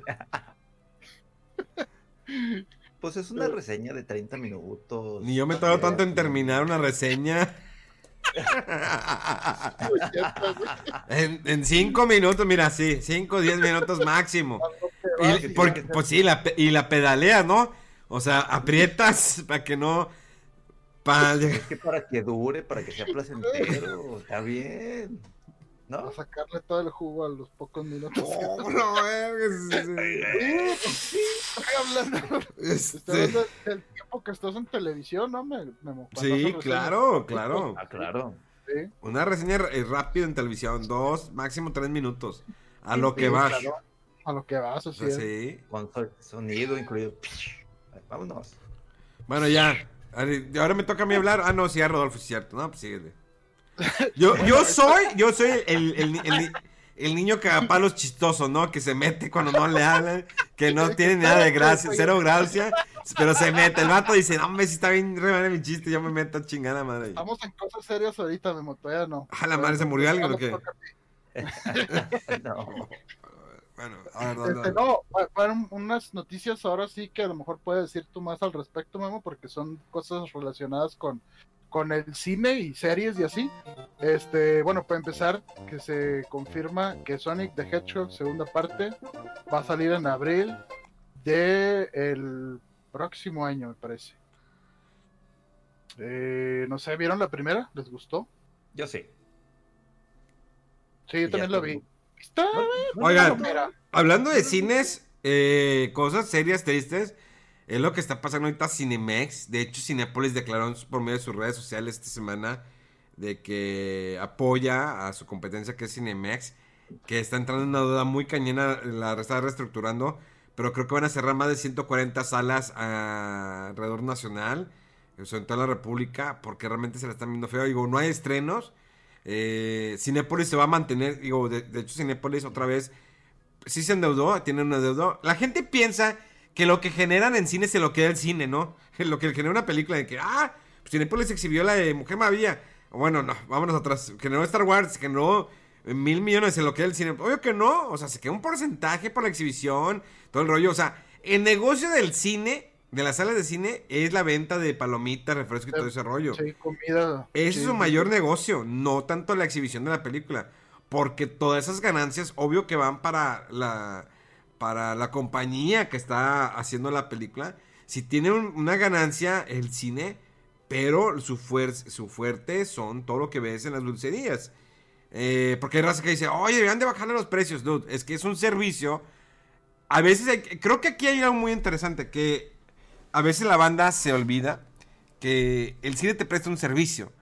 Pues es una reseña de 30 minutos. Ni yo me tardo tanto en terminar una reseña. En, en cinco minutos, mira, sí, cinco, diez minutos máximo. Y, porque, pues sí, la, y la pedaleas, ¿no? O sea, aprietas para que no. Para... Es que para que dure, para que sea placentero, está bien. ¿No? A sacarle todo el jugo a los pocos minutos. Oh, no, vergas. Estoy hablando, estoy Este, hablando del tiempo que estás en televisión, ¿no? Me? Cuando Sí, claro, claro. Ah, claro. Sí, Una reseña eh, rápida en televisión, dos, máximo tres minutos. A sí, lo que sí, vas. claro. A lo que vas, así es. Sí. Con so- sonido incluido. Vámonos. Bueno, ya. Ahora ahora me toca a mí hablar. Ah, no, sí, a Rodolfo, es cierto. No, pues síguele. Yo, yo soy, yo soy el, el, el, el niño cagapalos chistoso, ¿no? Que se mete cuando no le hablan, que no tiene nada de gracia, cero gracia, pero se mete. El vato dice, no, hombre, si está bien re mi chiste, yo me meto a chingada madre. Estamos en cosas serias ahorita, Memo, todavía no. Ah, la madre, ¿se murió alguien o qué? No. Bueno, a ver, Este, no, fu- fueron unas noticias ahora sí que a lo mejor puedes decir tú más al respecto, Memo, porque son cosas relacionadas con, con el cine y series y así. Este, bueno, para empezar, que se confirma que Sonic the Hedgehog segunda parte va a salir en abril de el próximo año, me parece. Eh, no sé, ¿vieron la primera? ¿Les gustó? Yo sí. Sí, yo Y también la vi. Está Oigan, Mira, Hablando de cines, eh, cosas serias, tristes, es lo que está pasando ahorita Cinemex. De hecho, Cinepolis declaró por medio de sus redes sociales esta semana de que apoya a su competencia que es Cinemex, que está entrando en una duda muy cañona, la está reestructurando, pero creo que van a cerrar más de 140 salas a- alrededor nacional, en toda la República, porque realmente se la están viendo feo. Digo, no hay estrenos. Eh, Cinépolis se va a mantener, digo, de, de hecho Cinépolis otra vez sí se endeudó, tiene un adeudo. La gente piensa que lo que generan en cine se lo queda el cine, ¿no? Lo que genera una película de que, ah, pues Cinepolis exhibió la de Mujer Maravilla. Bueno, no, vámonos atrás. Generó Star Wars, generó mil millones, se lo queda el cine. Obvio que no, o sea, se queda un porcentaje por la exhibición, todo el rollo. O sea, el negocio del cine, de las salas de cine, es la venta de palomitas, refresco y todo ese rollo. sí, comida. Ese sí, es su mayor negocio, no tanto la exhibición de la película. Porque todas esas ganancias, obvio que van para la, para la compañía que está haciendo la película. Si tiene un- una ganancia el cine, pero su, su fuerte son todo lo que ves en las dulcerías. Eh, porque hay raza que dice, oye, deberían de bajarle los precios, dude. Es que es un servicio. A veces, hay- creo que aquí hay algo muy interesante, que a veces la banda se olvida que el cine te presta un servicio.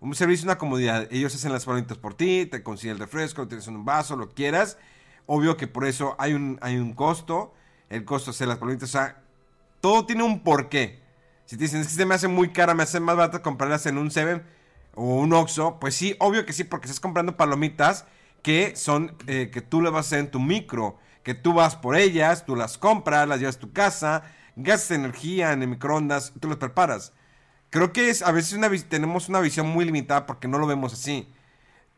Un servicio, una comodidad. Ellos hacen las palomitas por ti, te consiguen el refresco, tienes un vaso, lo quieras. Obvio que por eso hay un, hay un costo. El costo de hacer las palomitas, o sea, todo tiene un porqué. Si te dicen, es que se me hace muy cara, me hace más barato comprarlas en un Seven o un Oxxo, pues sí, obvio que sí, porque estás comprando palomitas que son, eh, que tú le vas a hacer en tu micro, que tú vas por ellas, tú las compras, las llevas a tu casa, gastas energía en el microondas, tú las preparas. Creo que es, a veces tenemos una visión muy limitada porque no lo vemos así.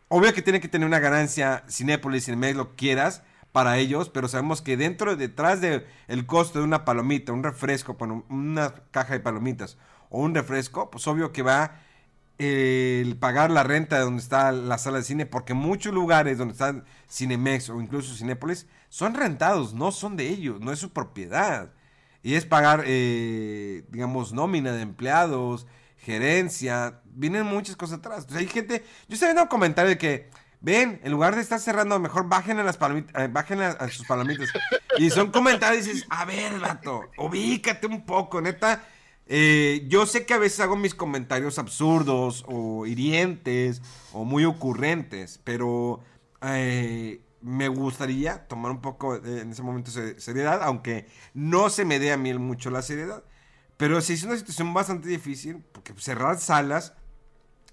Obvio que tiene que tener una ganancia Cinépolis, Cinemex, lo quieras, para ellos, pero sabemos que dentro, detrás del el costo de una palomita, un refresco, una caja de palomitas o un refresco, pues obvio que va eh, el pagar la renta de donde está la sala de cine, porque muchos lugares donde están Cinemex o incluso Cinépolis son rentados, no son de ellos, no es su propiedad. Y es pagar, eh, digamos, nómina de empleados, gerencia, vienen muchas cosas atrás. Hay gente, yo estoy viendo un comentario de que, ven, en lugar de estar cerrando, mejor bajen a las palomitas, eh, bajen a, sus palomitas. Y son comentarios y dices, a ver, vato, ubícate un poco, neta. Eh, yo sé que a veces hago mis comentarios absurdos o hirientes o muy ocurrentes, pero eh, me gustaría tomar un poco en ese momento seriedad, aunque no se me dé a mí mucho la seriedad. Pero sí es una situación bastante difícil, porque cerrar salas,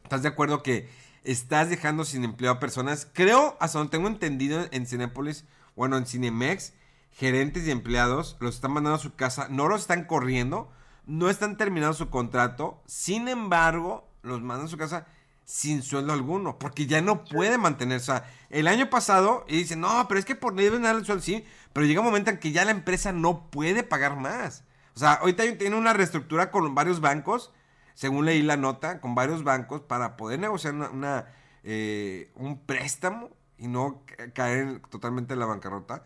¿estás de acuerdo que estás dejando sin empleo a personas? Creo, hasta donde tengo entendido en Cinépolis, bueno, en Cinemex, gerentes y empleados los están mandando a su casa, no los están corriendo, no están terminando su contrato, sin embargo, los mandan a su casa sin sueldo alguno, porque ya no puede mantenerse. O sea, el año pasado, y dicen, no, pero es que por deben dar el sueldo, sí, pero llega un momento en que ya la empresa no puede pagar más. O sea, ahorita tiene una reestructura con varios bancos, según leí la nota, con varios bancos para poder negociar una, eh, un préstamo y no caer totalmente en la bancarrota.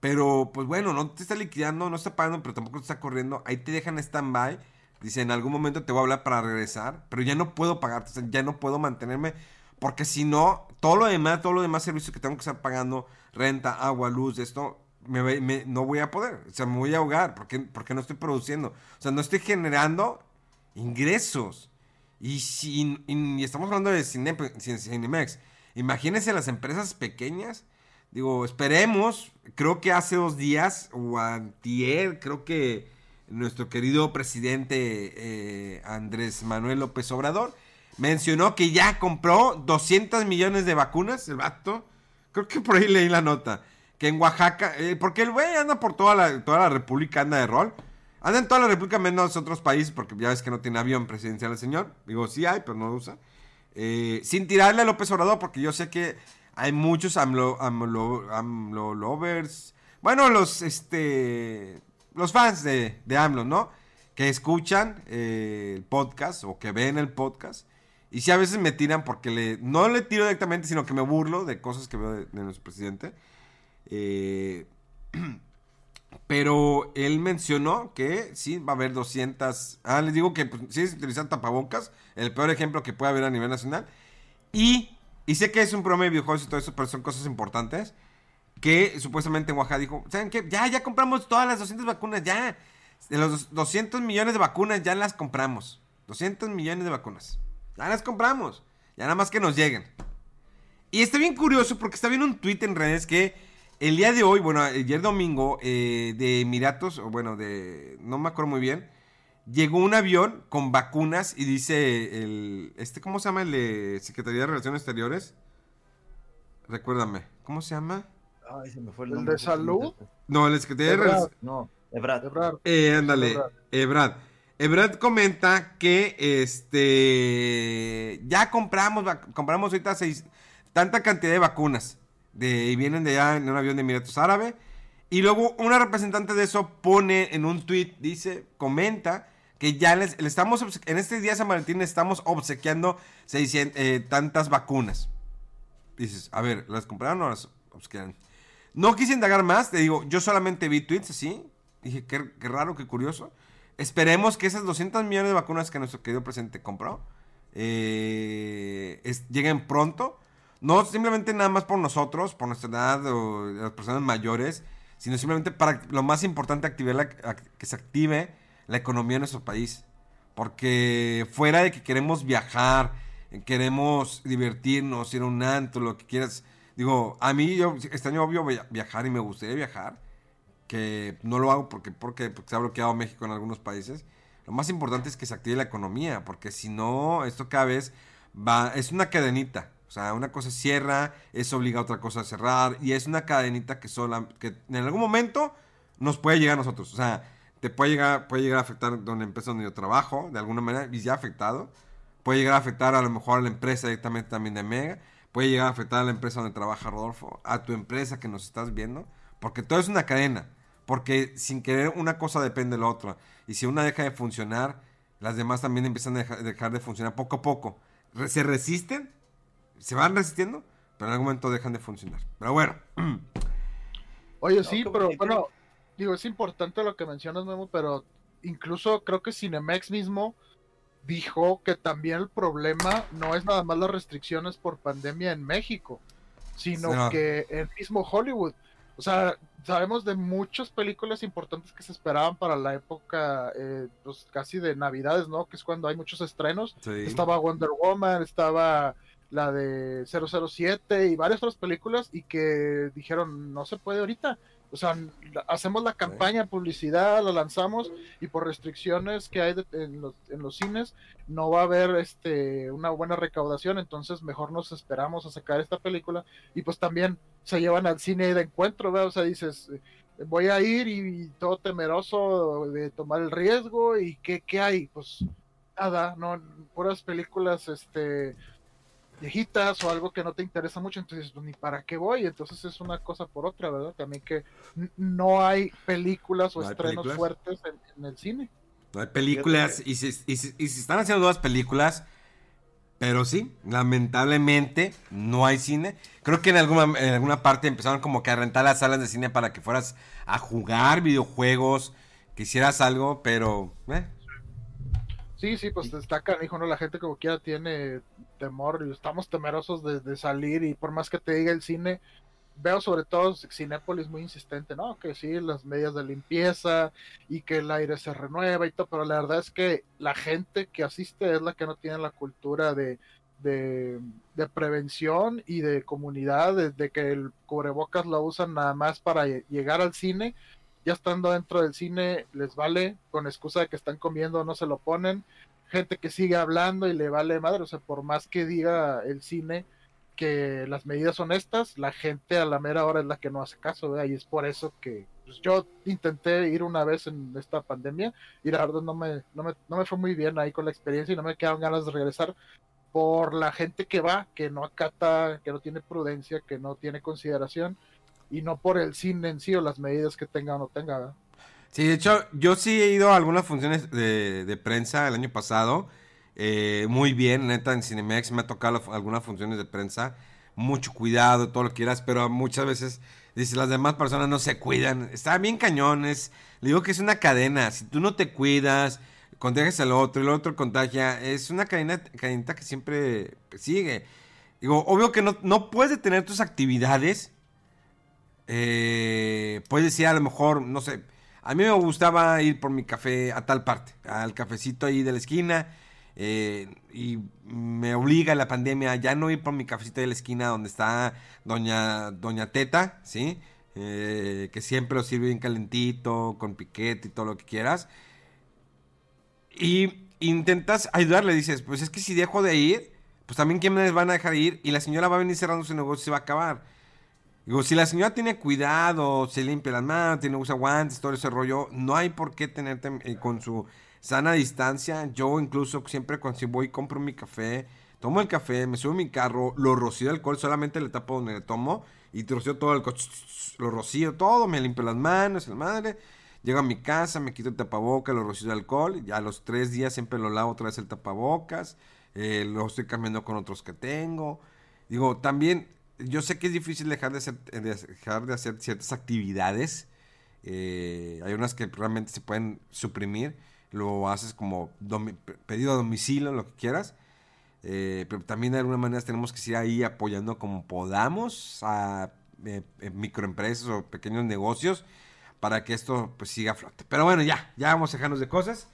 Pero, pues bueno, no te está liquidando, no está pagando, pero tampoco te está corriendo. Ahí te dejan stand-by. Dice, en algún momento te voy a hablar para regresar, pero ya no puedo pagar, ya no puedo mantenerme, porque si no, todo lo demás, todo lo demás servicios que tengo que estar pagando, renta, agua, luz, esto, me, no voy a poder, o sea, me voy a ahogar, porque, porque no estoy produciendo, o sea, no estoy generando ingresos. Y si y estamos hablando de Cinemex, imagínense las empresas pequeñas Digo, esperemos. Creo que hace dos días, o antier, creo que nuestro querido presidente eh, Andrés Manuel López Obrador mencionó que ya compró 200 millones de vacunas, el vato. Creo que por ahí leí la nota. Que en Oaxaca, eh, porque el güey anda por toda la, toda la República, anda de rol. Anda en toda la República menos otros países, porque ya ves que no tiene avión presidencial el señor. Digo, sí hay, pero no lo usa. Eh, sin tirarle a López Obrador, porque yo sé que hay muchos AMLO, AMLO, lovers. Bueno, los, este, los fans de, de AMLO, ¿no? Que escuchan eh, el podcast o que ven el podcast. Y sí, a veces me tiran porque le, no le tiro directamente, sino que me burlo de cosas que veo de, nuestro presidente. Eh, pero él mencionó que sí va a haber 200. Ah, les digo que pues, sí es utilizar tapabocas, el peor ejemplo que puede haber a nivel nacional. Y y sé que es un promedio de videojuegos y todo eso, pero son cosas importantes. Que supuestamente en Oaxaca dijo, ¿saben qué? Ya, ya compramos todas las 200 vacunas, ya. De los 200 millones de vacunas ya las compramos. 200 millones de vacunas. Ya las compramos. Ya nada más que nos lleguen. Y está bien curioso porque está viendo un tweet en redes que el día de hoy, bueno, ayer domingo, eh, de Emiratos, o bueno, de. No me acuerdo muy bien llegó un avión con vacunas y dice el este cómo se llama el de Secretaría de Relaciones Exteriores. Recuérdame cómo se llama Ay, se me fue el, ¿El de salud no el Secretaría de Relaciones no Ebrad Ebrad eh, ándale Ebrad Ebrad comenta que este ya compramos compramos ahorita seis, tanta cantidad de vacunas y vienen de allá en un avión de Emiratos Árabe y luego una representante de eso pone en un tweet dice comenta que ya les, estamos, en este día San Valentín estamos obsequiando 600, eh, tantas vacunas. Dices, a ver, ¿las compraron o las obsequiaron? No quise indagar más, te digo, yo solamente vi tweets así. Dije, qué, raro, qué curioso. Esperemos que esas 200 millones de vacunas que nuestro querido presidente compró eh, lleguen pronto. No simplemente nada más por nosotros, por nuestra edad o las personas mayores, sino simplemente para lo más importante, activar que se active la economía de nuestro país. Porque fuera de que queremos viajar, queremos divertirnos, ir a un antro, lo que quieras. Digo, a mí yo este año obvio viajar y me gustaría viajar. Que no lo hago porque, porque, porque se ha bloqueado México en algunos países. Lo más importante es que se active la economía, porque si no, esto cada vez va, es una cadenita. Sea, una cosa cierra, eso obliga a otra cosa a cerrar, y es una cadenita que, sola, que en algún momento nos puede llegar a nosotros. O sea, te puede llegar, puede llegar a afectar donde empresa donde yo trabajo, de alguna manera, y ya ha afectado. Puede llegar a afectar a lo mejor a la empresa directamente también de Mega. Puede llegar a afectar a la empresa donde trabaja Rodolfo, a tu empresa que nos estás viendo. Porque todo es una cadena. Porque sin querer una cosa depende de la otra. Y si una deja de funcionar, las demás también empiezan a dejar, de funcionar poco a poco. se resisten, se van resistiendo, pero en algún momento dejan de funcionar. Pero bueno. Oye, sí, pero bueno, digo, es importante lo que mencionas, Memo, pero incluso creo que Cinemex mismo dijo que también el problema no es nada más las restricciones por pandemia en México, sino que el mismo Hollywood. O sea, sabemos de muchas películas importantes que se esperaban para la época, eh, pues casi de Navidades, ¿no? Que es cuando hay muchos estrenos. Estaba Wonder Woman, estaba la de 007 y varias otras películas y que dijeron no se puede ahorita. O sea, hacemos la campaña, publicidad, la lanzamos y por restricciones que hay en, los, en, los, cines no va a haber este una buena recaudación, entonces mejor nos esperamos a sacar esta película y pues también se llevan al cine de encuentro, ¿verdad? O sea, dices, voy a ir y, todo temeroso de tomar el riesgo y ¿qué, qué hay? Pues nada, no, puras películas, este viejitas o algo que no te interesa mucho, entonces pues, ni para qué voy, entonces es una cosa por otra, ¿verdad? También que no hay películas o estrenos fuertes en, el cine. No hay películas y se, y, están haciendo nuevas películas, pero sí, lamentablemente no hay cine. Creo que en alguna, en alguna parte empezaron como que a rentar las salas de cine para que fueras a jugar videojuegos, que hicieras algo, pero... Eh. Sí, sí, pues destacan, hijo, ¿no? La gente como quiera tiene temor y estamos temerosos de, salir y por más que te diga el cine, veo sobre todo Cinépolis muy insistente, ¿no? Que sí, las medidas de limpieza y que el aire se renueva y todo, pero la verdad es que la gente que asiste es la que no tiene la cultura de, de, prevención y de comunidad, desde que el cubrebocas lo usan nada más para llegar al cine, ya estando dentro del cine les vale, con excusa de que están comiendo no se lo ponen, gente que sigue hablando y le vale madre, o sea, por más que diga el cine que las medidas son estas, la gente a la mera hora es la que no hace caso, y es por eso que pues, yo intenté ir una vez en esta pandemia y la verdad no me, no me, no me fue muy bien ahí con la experiencia y no me quedaron ganas de regresar por la gente que va, que no acata, que no tiene prudencia, que no tiene consideración y no por el cine en sí o las medidas que tenga o no tenga. Sí, de hecho, yo sí he ido a algunas funciones de, prensa el año pasado. Eh, muy bien, neta, en Cinemex me ha tocado algunas funciones de prensa. Mucho cuidado, todo lo que quieras, pero muchas veces, dice, las demás personas no se cuidan. Está bien cañones. Le digo que es una cadena. Si tú no te cuidas, contagias al otro el otro contagia, es una cadena, cadenita que siempre sigue. Digo, obvio que no, no puedes detener tus actividades. Eh, puedes decir a lo mejor, no sé, a mí me gustaba ir por mi café a tal parte, al cafecito ahí de la esquina. Eh, y me obliga la pandemia ya no ir por mi cafecito de la esquina donde está doña, doña Teta, ¿sí? Eh, que siempre lo sirve bien calentito, con piquete y todo lo que quieras. Y intentas ayudarle, dices, pues es que si dejo de ir, pues también quién me van a dejar ir y la señora va a venir cerrando su negocio y se va a acabar. Digo, si la señora tiene cuidado, se limpia las manos, tiene usa guantes, todo ese rollo, no hay por qué tenerte eh, con su sana distancia. Yo incluso siempre cuando voy compro mi café, tomo el café, me subo mi carro, lo rocío de alcohol, solamente le tapo donde le tomo y rocío todo el coche, lo rocío todo, me limpio las manos, la madre. Llego a mi casa, me quito el tapabocas, lo rocío de alcohol, y a los tres días siempre lo lavo otra vez el tapabocas, eh, lo estoy cambiando con otros que tengo. Digo, también yo sé que es difícil dejar de hacer, dejar de hacer ciertas actividades. Eh, hay unas que realmente se pueden suprimir. Lo haces como pedido a domicilio, lo que quieras. Eh, pero también de alguna manera tenemos que ir ahí apoyando como podamos a eh, microempresas o pequeños negocios para que esto pues siga flote. Pero bueno, ya, ya vamos a dejarnos de cosas.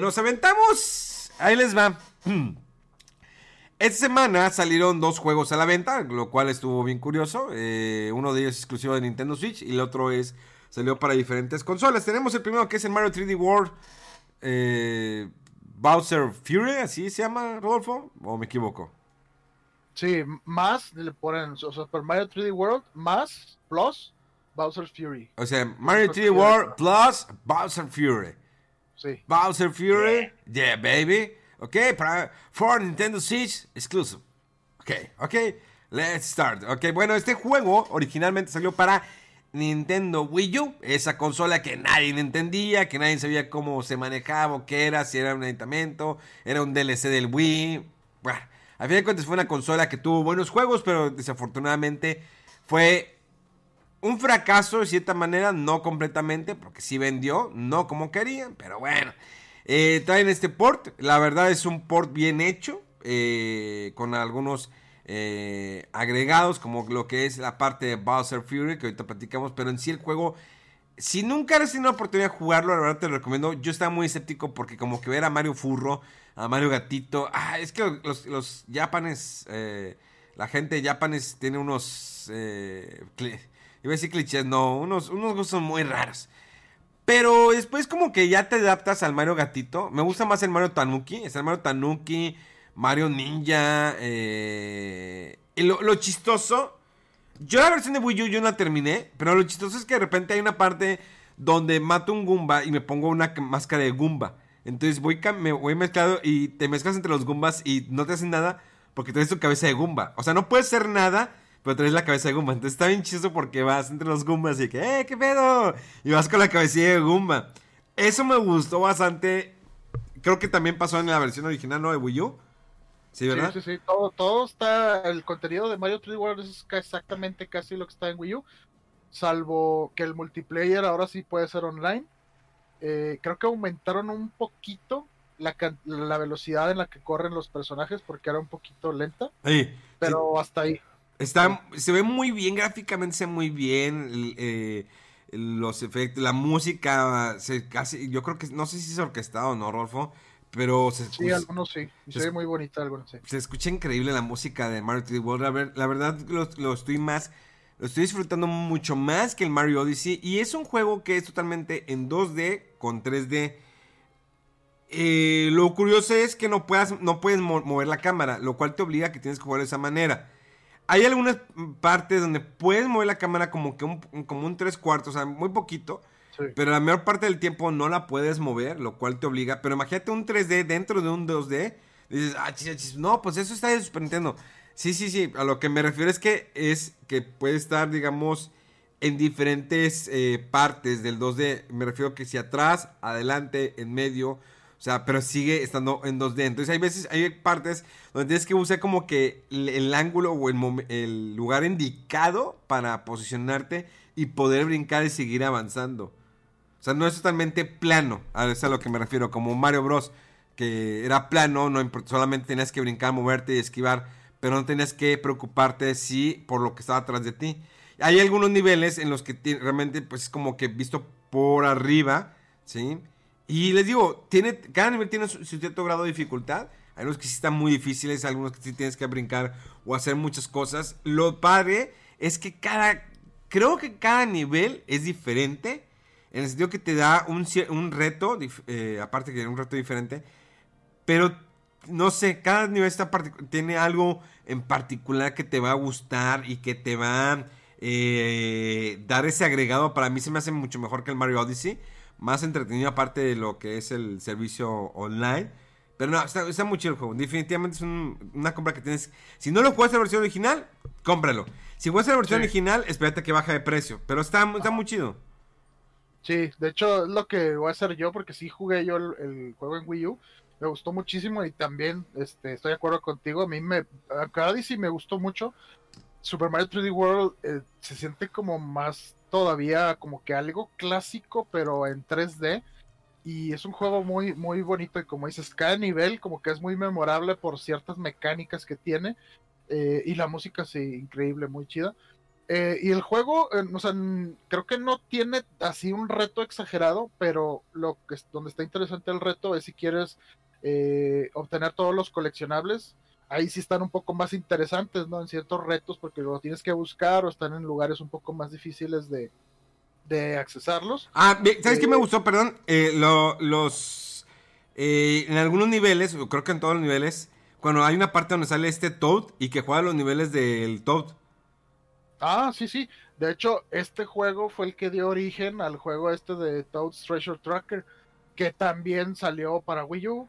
nos aventamos. Ahí les va. Esta semana salieron dos juegos a la venta, lo cual estuvo bien curioso. Eh, uno de ellos es exclusivo de Nintendo Switch y el otro es salió para diferentes consolas. Tenemos el primero que es el Mario 3D World eh, Bowser Fury, así se llama, Rodolfo, o me equivoco. Sí, más le ponen, o sea, por Mario 3D World más plus Bowser Fury. O sea, Mario 3D World plus Bowser Fury. Sí. Bowser Fury, yeah baby. ¿Ok? Para for Nintendo Switch exclusive. Ok, ok, let's start. Ok, bueno, este juego originalmente salió para Nintendo Wii U, esa consola que nadie entendía, que nadie sabía cómo se manejaba o qué era, si era un aditamento, era un DLC del Wii. Bueno, a fin de cuentas fue una consola que tuvo buenos juegos, pero desafortunadamente fue un fracaso de cierta manera, no completamente, porque sí vendió, no como querían, pero bueno. Eh, traen este port, la verdad es un port bien hecho, eh, con algunos eh, agregados, como lo que es la parte de Bowser Fury, que ahorita platicamos, pero en sí el juego, si nunca has tenido la oportunidad de jugarlo, la verdad te lo recomiendo. Yo estaba muy escéptico porque como que ver a Mario Furro, a Mario Gatito, ah, es que los, los japanes, la gente japanes tiene unos iba a decir clichés, no, unos, unos gustos muy raros. Pero después como que ya te adaptas al Mario Gatito. Me gusta más el Mario Tanuki. Es el Mario Tanuki, Mario Ninja. Eh... Y lo, chistoso... Yo la versión de Wii U yo no la terminé. Pero lo chistoso es que de repente hay una parte donde mato un Goomba y me pongo una máscara de Goomba. Entonces voy, me voy mezclado y te mezclas entre los Goombas y no te hacen nada porque traes tu cabeza de Goomba. O sea, no puedes hacer nada pero traes la cabeza de Goomba. Entonces está bien chido porque vas entre los Goombas y que, ¡eh, qué pedo! Y vas con la cabecilla de Goomba. Eso me gustó bastante. Creo que también pasó en la versión original, ¿no? De Wii U. Sí, ¿verdad? Sí, sí, sí. Todo, todo está. El contenido de Mario 3D World es exactamente casi lo que está en Wii U. Salvo que el multiplayer ahora sí puede ser online. Eh, creo que aumentaron un poquito la, la, velocidad en la que corren los personajes porque era un poquito lenta. Sí, pero hasta ahí. Está, se ve muy bien, gráficamente se ve muy bien. Eh, los efectos, la música, se, casi, yo creo que, no sé si es orquestado o no, Rolfo, pero se escucha. Sí, algunos sí, se, ve muy bonita, algunos sí. Se escucha increíble la música de Mario 3D World. La, verdad, lo, estoy más, lo estoy disfrutando mucho más que el Mario Odyssey. Y es un juego que es totalmente en 2D con 3D. Eh, lo curioso es que no, puedas, no puedes mover la cámara, lo cual te obliga a que tienes que jugar de esa manera. Hay algunas partes donde puedes mover la cámara como que un, como un tres cuartos, o sea, muy poquito. Pero la mayor parte del tiempo no la puedes mover, lo cual te obliga. Pero imagínate un 3D dentro de un 2D. Dices, ah, chis, chis. no, pues eso está de Super Nintendo. Sí, sí, sí. A lo que me refiero es que es que puede estar, digamos, en diferentes eh, partes del 2D. Me refiero que si atrás, adelante, en medio. O sea, pero sigue estando en 2D. Entonces hay veces, hay partes donde tienes que usar como que el, ángulo o el, el, lugar indicado para posicionarte y poder brincar y seguir avanzando. O sea, no es totalmente plano. A eso es a lo que me refiero. Como Mario Bros. Que era plano, no solamente tenías que brincar, moverte y esquivar. Pero no tenías que preocuparte si por lo que estaba atrás de ti. Hay algunos niveles en los que realmente pues es como que visto por arriba, ¿sí? Y les digo, tiene, cada nivel tiene su, cierto grado de dificultad. Hay unos que sí están muy difíciles, algunos que sí tienes que brincar o hacer muchas cosas. Lo padre es que cada, creo que cada nivel es diferente. En el sentido que te da un, un reto, eh, aparte que un reto diferente. Pero, no sé, cada nivel está tiene algo en particular que te va a gustar y que te va a eh, dar ese agregado. Para mí se me hace mucho mejor que el Mario Odyssey más entretenido aparte de lo que es el servicio online. Pero no, está, muy chido el juego. Definitivamente es una compra que tienes. Si no lo juegas en la versión original, cómpralo. Si juegas en la versión original, espérate que baja de precio. Pero está, está muy chido. Sí, de hecho es lo que voy a hacer yo porque sí jugué yo el, juego en Wii U. Me gustó muchísimo y también este, estoy de acuerdo contigo. A mí me, a sí me gustó mucho. Super Mario 3D World eh, se siente como más todavía como que algo clásico, pero en 3D. Y es un juego muy, muy bonito. Y como dices, cada nivel como que es muy memorable por ciertas mecánicas que tiene. Eh, y la música sí, increíble, muy chida. Eh, y el juego, eh, creo que no tiene así un reto exagerado, pero lo que es, donde está interesante el reto es si quieres obtener todos los coleccionables ahí sí están un poco más interesantes, ¿no? En ciertos retos, porque lo tienes que buscar o están en lugares un poco más difíciles de, de accesarlos. Ah, ¿sabes qué me eh, gustó? Perdón, eh, los... Eh, en algunos niveles, creo que en todos los niveles, cuando hay una parte donde sale este Toad y que juega los niveles del Toad. Ah, sí, sí. De hecho, este juego fue el que dio origen al juego este de Toad's Treasure Tracker, que también salió para Wii U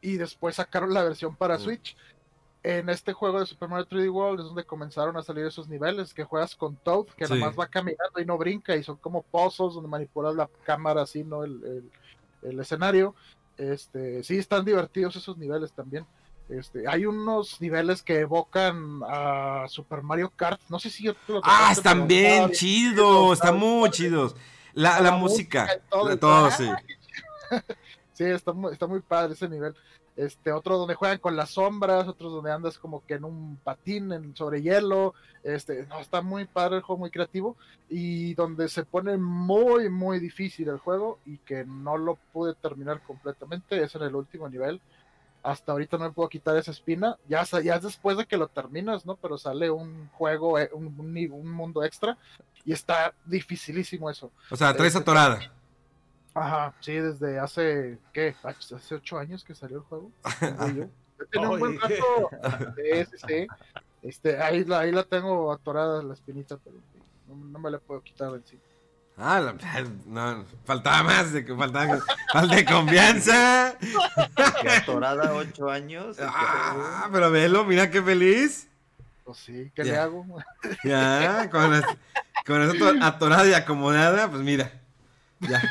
y después sacaron la versión para Switch en este juego de Super Mario 3D World es donde comenzaron a salir esos niveles que juegas con Toad, que nada más va caminando y no brinca, y son como pozos donde manipulas la cámara así, ¿no? El, escenario. Este, sí, están divertidos esos niveles también. Este, hay unos niveles que evocan a Super Mario Kart. No sé si yo lo Ah, están bien chidos, están muy chidos. La, la, música, todo, todo sí. sí, está muy, está muy padre ese nivel este, otros donde juegan con las sombras, otros donde andas como que en un patín en, sobre hielo, este, no, está muy padre el juego, muy creativo, y donde se pone muy, muy difícil el juego y que no lo pude terminar completamente, es en el último nivel. Hasta ahorita no me puedo quitar esa espina, ya, ya es después de que lo terminas, ¿no? Pero sale un juego, eh, un, un, mundo extra, y está dificilísimo eso. O sea, traes Este, atorada. Ajá, sí, desde hace, ¿qué? Hace ocho años que salió el juego. Ya Tiene un buen rato. Sí, sí, sí. Este, ahí, la, ahí la tengo atorada la espinita, pero no, no me la puedo quitar de encima. Ah, la- no, faltaba más de que faltaba falta de confianza. Que atorada ocho años. Ah, pero velo, mira qué feliz. Pues sí, ¿qué Ya. le hago? Ya, con las- con eso atorada y acomodada, pues mira. Ya.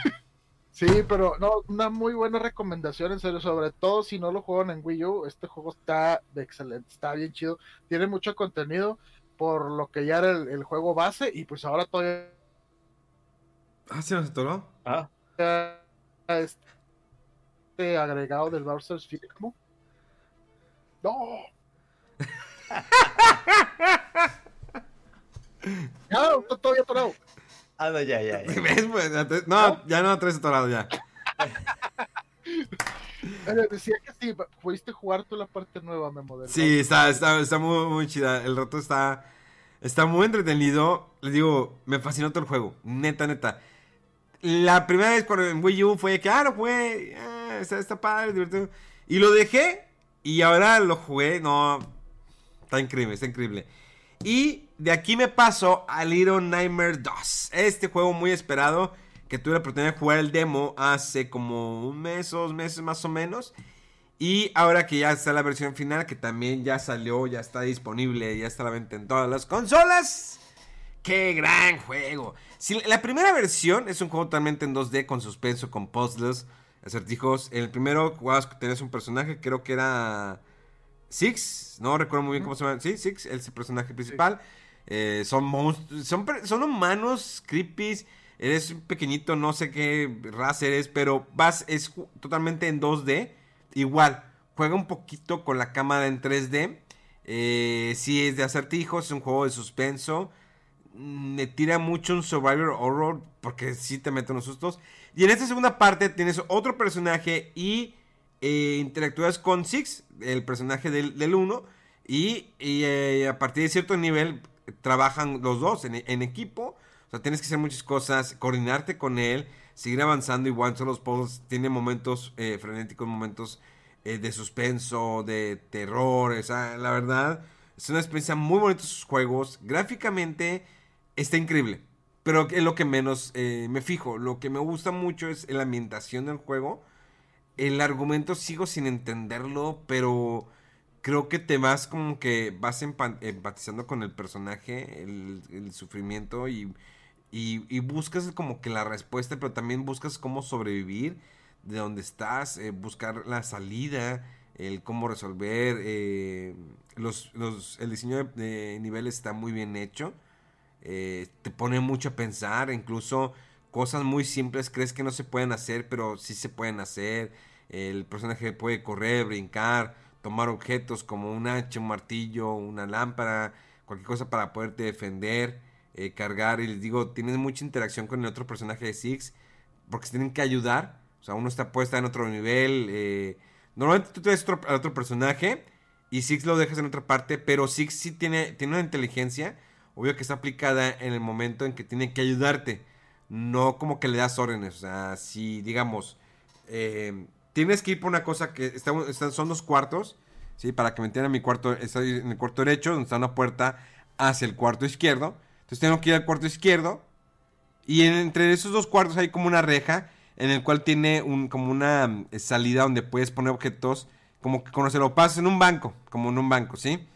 Sí, pero no, una muy buena recomendación, en serio, sobre todo si no lo juegan en Wii U, este juego está excelente, está bien chido, tiene mucho contenido por lo que ya era el, el juego base y pues ahora todavía Ah, se nos atoró. Ah, este agregado del Bowser's Fury, ¿cómo? No. ya, está todavía atorado. Ah, no, ya, ya. ya. ¿Ves? Pues, ya te- no, ya no traes atorado ya. Eh, Decía que sí, pudiste jugar tú la parte nueva, Memo. del Sí, está, está, está muy, muy chida. El rato está, está muy entretenido. Les digo, me fascinó todo el juego. Neta, neta. La primera vez cuando en Wii U fue que, ah, lo jugué. ah, está, está padre, divertido. Y lo dejé. Y ahora lo jugué. No. Está increíble, está increíble. Y de aquí me paso a Little Nightmare 2. Este juego muy esperado. Que tuve la oportunidad de jugar el demo hace como un mes o dos meses más o menos. Y ahora que ya está la versión final, que también ya salió, ya está disponible, ya está a la venta en todas las consolas. ¡Qué gran juego! Si la primera versión es un juego totalmente en 2D con suspenso, con puzzles, acertijos. En el primero jugabas, tenías un personaje, creo que era Six, no recuerdo muy bien cómo se llama. Sí, Six, el personaje principal. Eh, son monstruos, son, son humanos, creepy. Eres un pequeñito, no sé qué raza eres, pero vas, es totalmente en 2D. Igual, juega un poquito con la cámara en 3D. Eh, sí, es de acertijos, es un juego de suspenso. Mm, Me tira mucho un survivor horror porque sí te mete unos sustos. Y en esta segunda parte tienes otro personaje y eh, interactúas con Six, el personaje del, del 1. Y, y, a partir de cierto nivel trabajan los dos en, equipo. O sea, tienes que hacer muchas cosas, coordinarte con él, seguir avanzando. Igual son los puzzles, tiene momentos eh, frenéticos, momentos eh, de suspenso, de terror. O sea, la verdad, es una experiencia muy bonita sus juegos. Gráficamente está increíble. Pero es lo que menos eh, me fijo. Lo que me gusta mucho es la ambientación del juego. El argumento sigo sin entenderlo, pero creo que te vas como que vas empa- empatizando con el personaje, el, sufrimiento y, y, y buscas como que la respuesta, pero también buscas cómo sobrevivir de donde estás, eh, buscar la salida, el cómo resolver. eh, los, los- el diseño de, de niveles está muy bien hecho. eh, te pone mucho a pensar, incluso cosas muy simples crees que no se pueden hacer, pero sí se pueden hacer. El personaje puede correr, brincar, tomar objetos como un hacha, un martillo, una lámpara, cualquier cosa para poderte defender, eh, cargar. Y les digo, tienes mucha interacción con el otro personaje de Six, porque se tienen que ayudar. O sea, uno está puesta en otro nivel. eh, normalmente tú traes otro, al otro personaje y Six lo dejas en otra parte, pero Six sí tiene, tiene una inteligencia, obvio que está aplicada en el momento en que tiene que ayudarte. No como que le das órdenes. O sea, si digamos, eh, tienes que ir por una cosa que está, son dos cuartos. ¿sí? Para que me entiendan, mi cuarto está en el cuarto derecho, donde está una puerta hacia el cuarto izquierdo. Entonces tengo que ir al cuarto izquierdo. Y en- entre esos dos cuartos hay como una reja en el cual tiene un, como una mm, salida donde puedes poner objetos, como que cuando se lo pasas en un banco, como en un banco, ¿sí?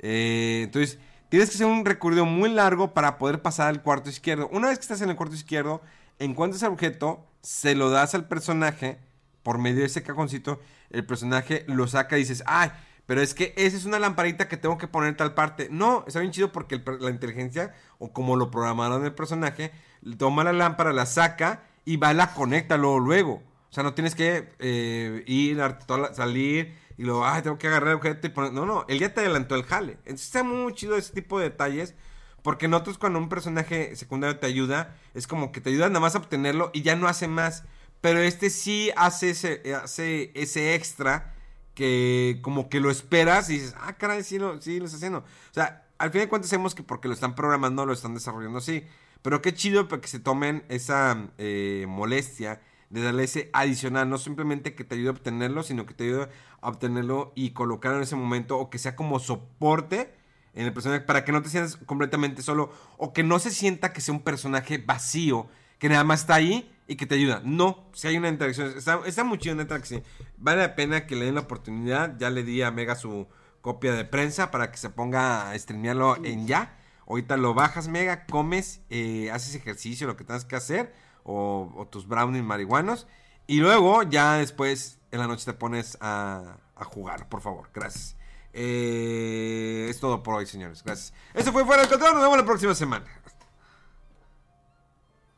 Eh, entonces, tienes que hacer un recorrido muy largo para poder pasar al cuarto izquierdo. Una vez que estás en el cuarto izquierdo, encuentras el objeto, se lo das al personaje por medio de ese cajoncito, el personaje lo saca y dices, ay, pero es que esa es una lamparita que tengo que poner en tal parte. No, está bien chido porque el la inteligencia, o como lo programaron el personaje, toma la lámpara, la saca y va, la conecta luego, luego. O sea, no tienes que eh, ir, a la- salir y luego, ay, tengo que agarrar el objeto y poner. No, no, él ya te adelantó el jale. Entonces está muy chido ese tipo de detalles. Porque nosotros cuando un personaje secundario te ayuda, es como que te ayuda nada más a obtenerlo y ya no hace más. Pero este sí hace ese, hace ese extra que como que lo esperas y dices, ah, caray, sí lo, sí lo está haciendo. O sea, al fin de cuentas sabemos que porque lo están programando, lo están desarrollando así. Pero qué chido que se tomen esa eh, molestia de darle ese adicional, no simplemente que te ayude a obtenerlo, sino que te ayude a obtenerlo y colocarlo en ese momento o que sea como soporte en el personaje para que no te sientas completamente solo o que no se sienta que sea un personaje vacío, que nada más está ahí y que te ayuda. No, si hay una interacción, está, está muy chido neta que sí. Vale la pena que le den la oportunidad, ya le di a Mega su copia de prensa para que se ponga a streamearlo en ya. Ahorita lo bajas, Mega, comes, eh, haces ejercicio, lo que tengas que hacer, o, o tus brownies marihuanos, y luego ya después en la noche te pones a, a jugar, por favor. Gracias. Eh, es todo por hoy, señores. Gracias. Eso fue Fuera del Control. Nos vemos la próxima semana.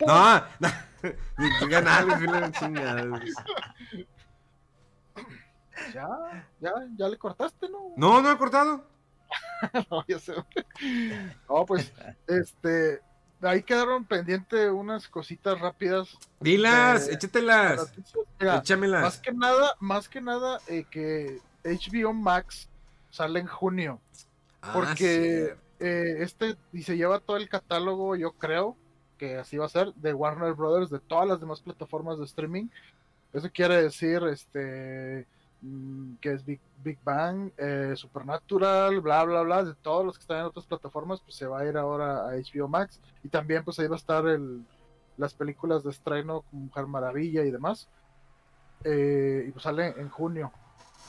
No, no. Ni que ganar, fila, chingados. Ya, ya, ya le cortaste, ¿no? No, no he cortado. no, ya sé. No, pues, este, ahí quedaron pendientes unas cositas rápidas. Dilas, de- échatelas. noticias. Mira, Échamelas. más que nada, más que nada, eh, que HBO Max sale en junio. Ah, Porque eh, este y se lleva todo el catálogo, yo creo que así va a ser, de Warner Brothers, de todas las demás plataformas de streaming. Eso quiere decir este mm, que es Big, Big Bang, eh, Supernatural, bla bla bla, de todos los que están en otras plataformas, pues se va a ir ahora a HBO Max. Y también pues ahí va a estar el, las películas de estreno como Mujer Maravilla y demás. Eh, y pues sale en junio.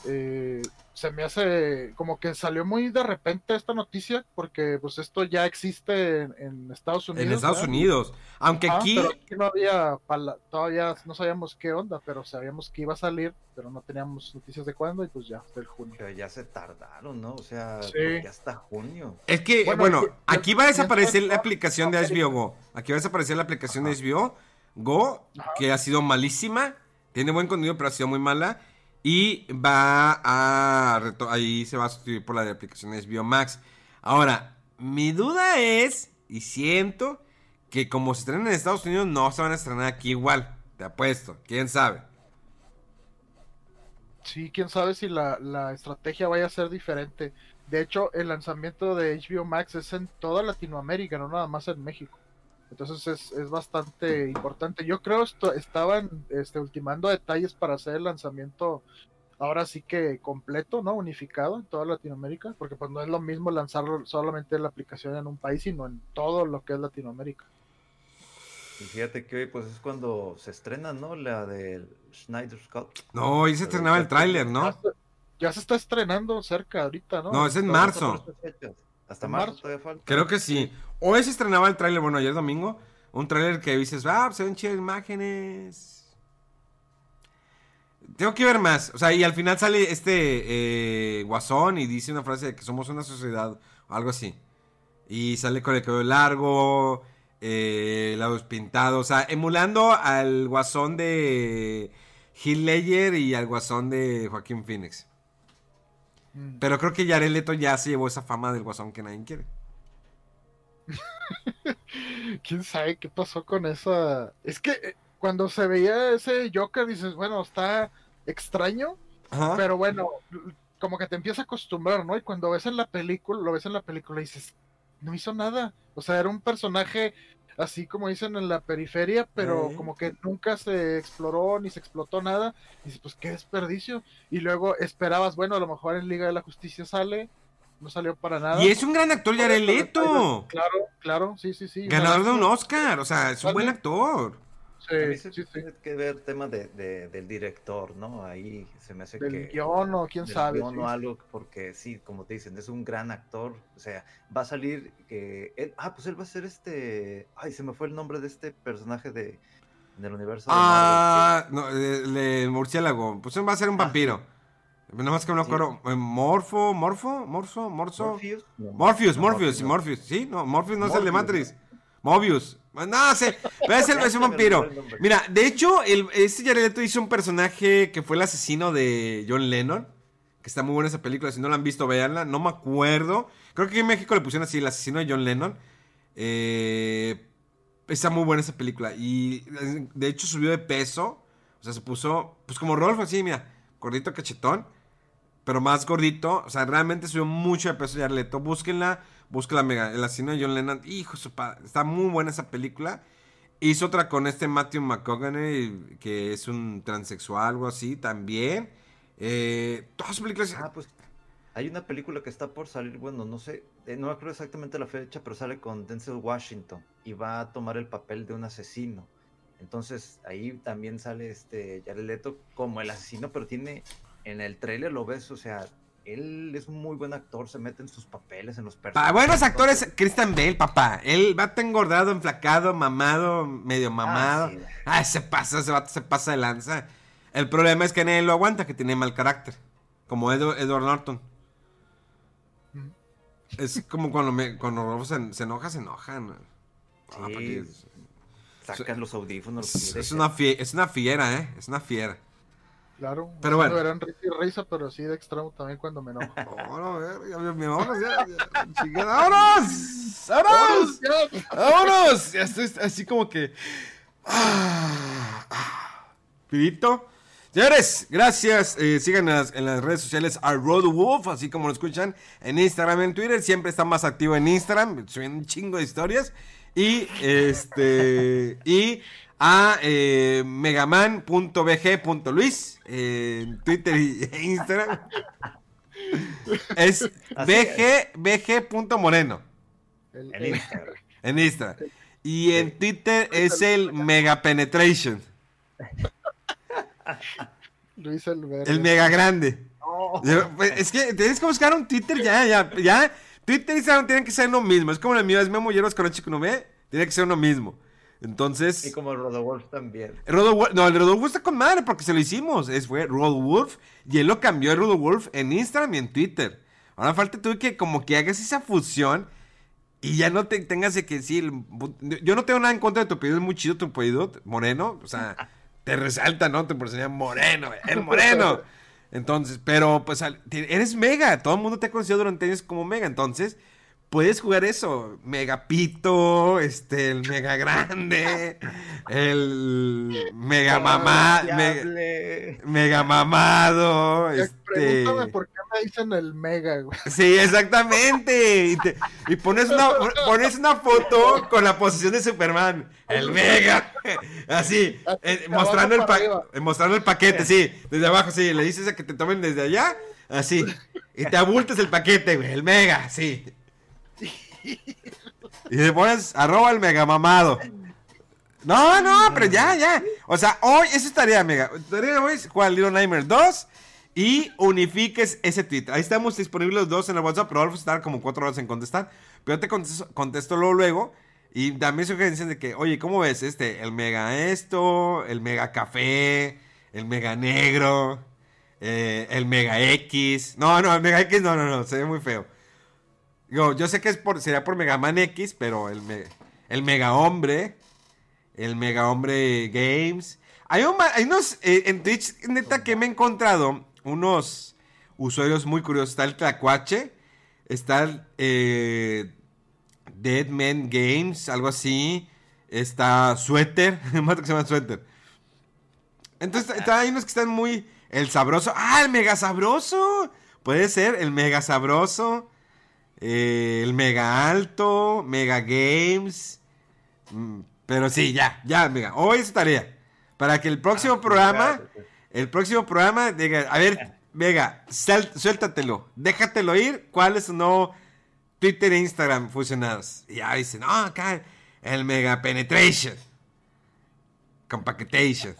Eh, se me hace como que salió muy de repente esta noticia porque pues esto ya existe en, en Estados Unidos. En Estados ¿verdad? Unidos. Aunque Ah, aquí. pero aquí no había pala- todavía no sabíamos qué onda, pero sabíamos que iba a salir, pero no teníamos noticias de cuándo y pues ya hasta el junio. Pero ya se tardaron, ¿no? O sea, Sí. porque hasta junio. Es que, bueno, Bueno, ya- aquí va a ya desaparecer la aplicación de HBO Go. Aquí va a desaparecer la aplicación de HBO Go, Ajá. que ha sido malísima. Tiene buen contenido, pero ha sido muy mala. Y va a. Ahí se va a sustituir por la de aplicación de HBO Max. Ahora, mi duda es, y siento, que como se estrenan en Estados Unidos, no se van a estrenar aquí igual. Te apuesto, quién sabe. Sí, quién sabe si la, la estrategia vaya a ser diferente. De hecho, el lanzamiento de HBO Max es en toda Latinoamérica, no nada más en México. Entonces es, es bastante importante. Yo creo esto estaban este, ultimando detalles para hacer el lanzamiento ahora sí que completo, ¿no? Unificado en toda Latinoamérica, porque pues no es lo mismo lanzar solamente la aplicación en un país, sino en todo lo que es Latinoamérica. Y fíjate que hoy pues es cuando se estrena, ¿no? La del Snyder Scott. No, hoy se estrenaba el tráiler, Ya ¿no? se, ya se está estrenando cerca ahorita, ¿no? No, es en marzo. Hasta marzo todavía falta. Creo que sí. Hoy se estrenaba el tráiler, bueno, ayer domingo. Un tráiler que dices, ah, se ven chidas imágenes. Tengo que ver más. O sea, y al final sale este eh, guasón y dice una frase de que somos una sociedad o algo así. Y sale con el cabello largo, eh, labios pintados. O sea, emulando al guasón de Heath Ledger y al guasón de Joaquín Phoenix. Mm. Pero creo que Jared Leto ya se llevó esa fama del guasón que nadie quiere. quién sabe qué pasó con esa. Es que eh, cuando se veía ese Joker dices, bueno, está extraño, Ajá. pero bueno, como que te empieza a acostumbrar, ¿no? Y cuando ves en la película, lo ves en la película y dices, no hizo nada. O sea, era un personaje así como dicen en la periferia, pero Eh. como que nunca se exploró ni se explotó nada. Y dices, pues qué desperdicio. Y luego esperabas, bueno, a lo mejor en Liga de la Justicia sale, no salió para nada. Y es un gran actor, Jared Leto. Claro, claro, sí, sí, sí. Ganador de un Oscar. O sea, es un buen actor. A mí Sí, se sí, sí. tiene que ver tema de, de- del director, ¿no? Ahí se me hace Del que... guion o quién del sabe. guion sí. o algo, porque sí, como te dicen, es un gran actor. O sea, va a salir que... él- ah, pues él va a ser este... Ay, se me fue el nombre de este personaje de, del universo de. Ah, no, el, el murciélago. Pues va a ser un Ah, vampiro. Nada más que no me acuerdo. Eh, Morfo, Morfo, Morso, Morso. Morpheus. No, Morpheus, no, Morpheus, no. Morpheus. Sí, no, Morpheus no es el de Matrix. Mobius. No sé, pero es, el, es un vampiro. Mira, de hecho, el, este Jared Leto hizo un personaje que fue el asesino de John Lennon. Que está muy buena esa película. Si no la han visto, véanla. No me acuerdo. Creo que en México le pusieron así, el asesino de John Lennon. Eh, está muy buena esa película. Y de hecho subió de peso. O sea, se puso, pues como Rolf, así, mira, gordito cachetón. pero más gordito. O sea, realmente subió mucho de peso Jared Leto. Búsquenla, búsquenla mega. El asesino de John Lennon. Hijo, su padre. Está muy buena esa película. Hizo otra con este Matthew McConaughey, que es un transexual, algo así, también. Eh, todas sus películas. Ah, pues hay una película que está por salir, bueno, no sé, eh, no me acuerdo exactamente la fecha, pero sale con Denzel Washington y va a tomar el papel de un asesino. Entonces ahí también sale este Jared Leto como el asesino, pero tiene en el trailer lo ves, o sea, él es un muy buen actor, se mete en sus papeles, en los personajes. Ah, buenos actores, Christian Bale, papá. Él va tan engordado, enflacado, mamado, medio mamado. sí. Ah, se pasa, ese vato se pasa de lanza. El problema es que nadie lo aguanta, que tiene mal carácter. Como Edward Norton. Es como cuando, me, cuando se, se enoja, se enoja. ¿no? Ah, Sí. Sacas los audífonos. los es, que es una fie- es una fiera, ¿eh? Es una fiera. Claro. Pero bueno. me verán risa pero sí de extremo también cuando me enojo. Vámonos, verga, vámonos, ya, ya, chingada, ¡Vámonos! ¡Vámonos! Ya, ¡Vámonos! Ya estoy así como que. Ah, ah. Pidito. Señores, gracias. Eh, sigan en las, en las redes sociales a Roadwolf, así como lo escuchan en Instagram, en Twitter. Siempre está más activo en Instagram, subiendo un chingo de historias. Y este. Y a eh, megaman.bg.luis eh, en Twitter y e Instagram. Es bg, bg.moreno Instagram. en Instagram. Y en Twitter es el Mega Penetration. Luis el verde. El Mega Grande. Pues, Es que tienes que buscar un Twitter ya, ya, ya. Twitter y Instagram tienen que ser lo mismo. Es como el mío, es Memo Hierbas con Chico no ve. Tiene que ser uno mismo. Entonces. Y como Rodowolf también. No, el Rodolfo está con madre porque se lo hicimos. Es, fue Rodolf y él lo cambió a Rodolf en Instagram y en Twitter. Ahora falta tú que como que hagas esa fusión y ya no te tengas que el- yo no tengo nada en contra de tu apellido, es muy chido tu apellido, moreno. O sea, te resalta, ¿no? Tu personalidad moreno, el moreno. Entonces, pero pues te- eres mega. Todo el mundo te ha conocido durante años como mega. Entonces, puedes jugar eso. Mega pito, este, el mega grande, el mega mamá, mega, mamado, este. Pregúntame por qué me dicen el mega, güey. Sí, exactamente. Y, te- y pones, una, pones una foto con la posición de Superman. El mega. Así. eh, mostrando, el pa- mostrando el paquete, sí. Desde abajo, sí. Le dices a que te tomen desde allá. Así. Y te abultas el paquete, güey. El mega, sí. Y le pones arroba el mega mamado. No, no, pero ya, ya. O sea, hoy, eso estaría mega. Tarea hoy es jugar Little Nightmare 2 y unifiques ese tweet. Ahí estamos disponibles los dos en el WhatsApp, pero Adolfo está como cuatro horas en contestar. Pero yo te contesto, luego. Y también sugerencias de que, oye, ¿cómo ves este? El mega esto, el mega café, el mega negro, eh, el mega X. No, no, el mega X no, no, no, se ve muy feo. Yo sé que es por, sería por Mega Man X, pero el, me- el Mega Hombre, el Mega Hombre Games. Hay, un hay unos, eh, en Twitch, neta, que me he encontrado unos usuarios muy curiosos. Está el Tlacuache, está el eh, Deadman Games, algo así. Está Suéter, un vato que se llama Suéter. Entonces, está- hay unos que están muy... El sabroso. ¡Ah, el mega sabroso! Puede ser el mega sabroso. Eh, el mega alto. Mega games. Mm, pero sí, ya, ya, mega. Hoy es tarea. Para que el próximo programa... gracias. El próximo programa diga... A ver, Mega, sal- suéltatelo. Déjatelo ir. ¿Cuáles no Twitter e Instagram fusionados? Y ya dicen, no, acá el mega penetration. Compactation.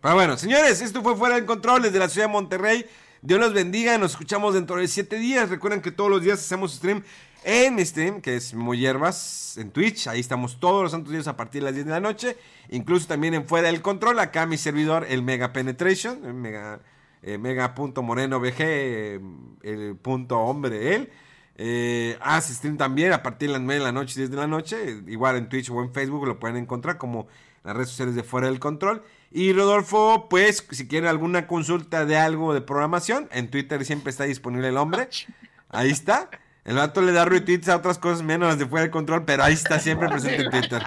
Pero bueno, señores, esto fue Fuera del Control desde la ciudad de Monterrey. Dios los bendiga, nos escuchamos dentro de siete días. Recuerden que todos los días hacemos stream en stream, que es Muy Hierbas, en Twitch. Ahí estamos todos los santos días a partir de las 10 de la noche. Incluso también en Fuera del Control, acá mi servidor, el Mega Penetration, el Mega, eh, mega.moreno BG, eh, el punto hombre él. Eh, stream también a partir de las 9 de la noche, 10 de la noche. Igual en Twitch o en Facebook lo pueden encontrar como las redes sociales de Fuera del Control. Y Rodolfo, pues, si quieren alguna consulta de algo de programación, en Twitter siempre está disponible el hombre. Ahí está. El vato le da retweets a otras cosas menos las de Fuera del Control, pero ahí está siempre presente en Twitter.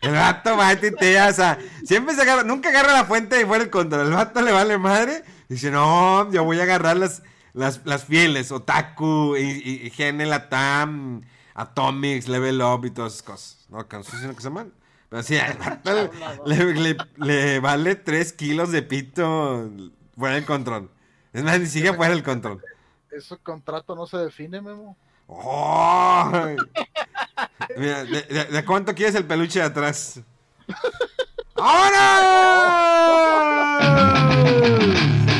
El vato va a tuitear, o sea, siempre se agarra, nunca agarra la fuente de Fuera del Control. El vato le vale madre, Dice, no, yo voy a agarrar las, las, las fieles, Otaku, y, y, y GN Latam, Atomics, Level Up y todas esas cosas. No, que no sé si que se llaman. Pero sí, al vato le, le- le vale 3 kilos de pito fuera del control. Es más, ni siquiera fuera del control. Ese contrato no se define, Memo. ¡Ay! Mira, ¿de, de- de cuánto quieres el peluche de atrás? ¡Ahora!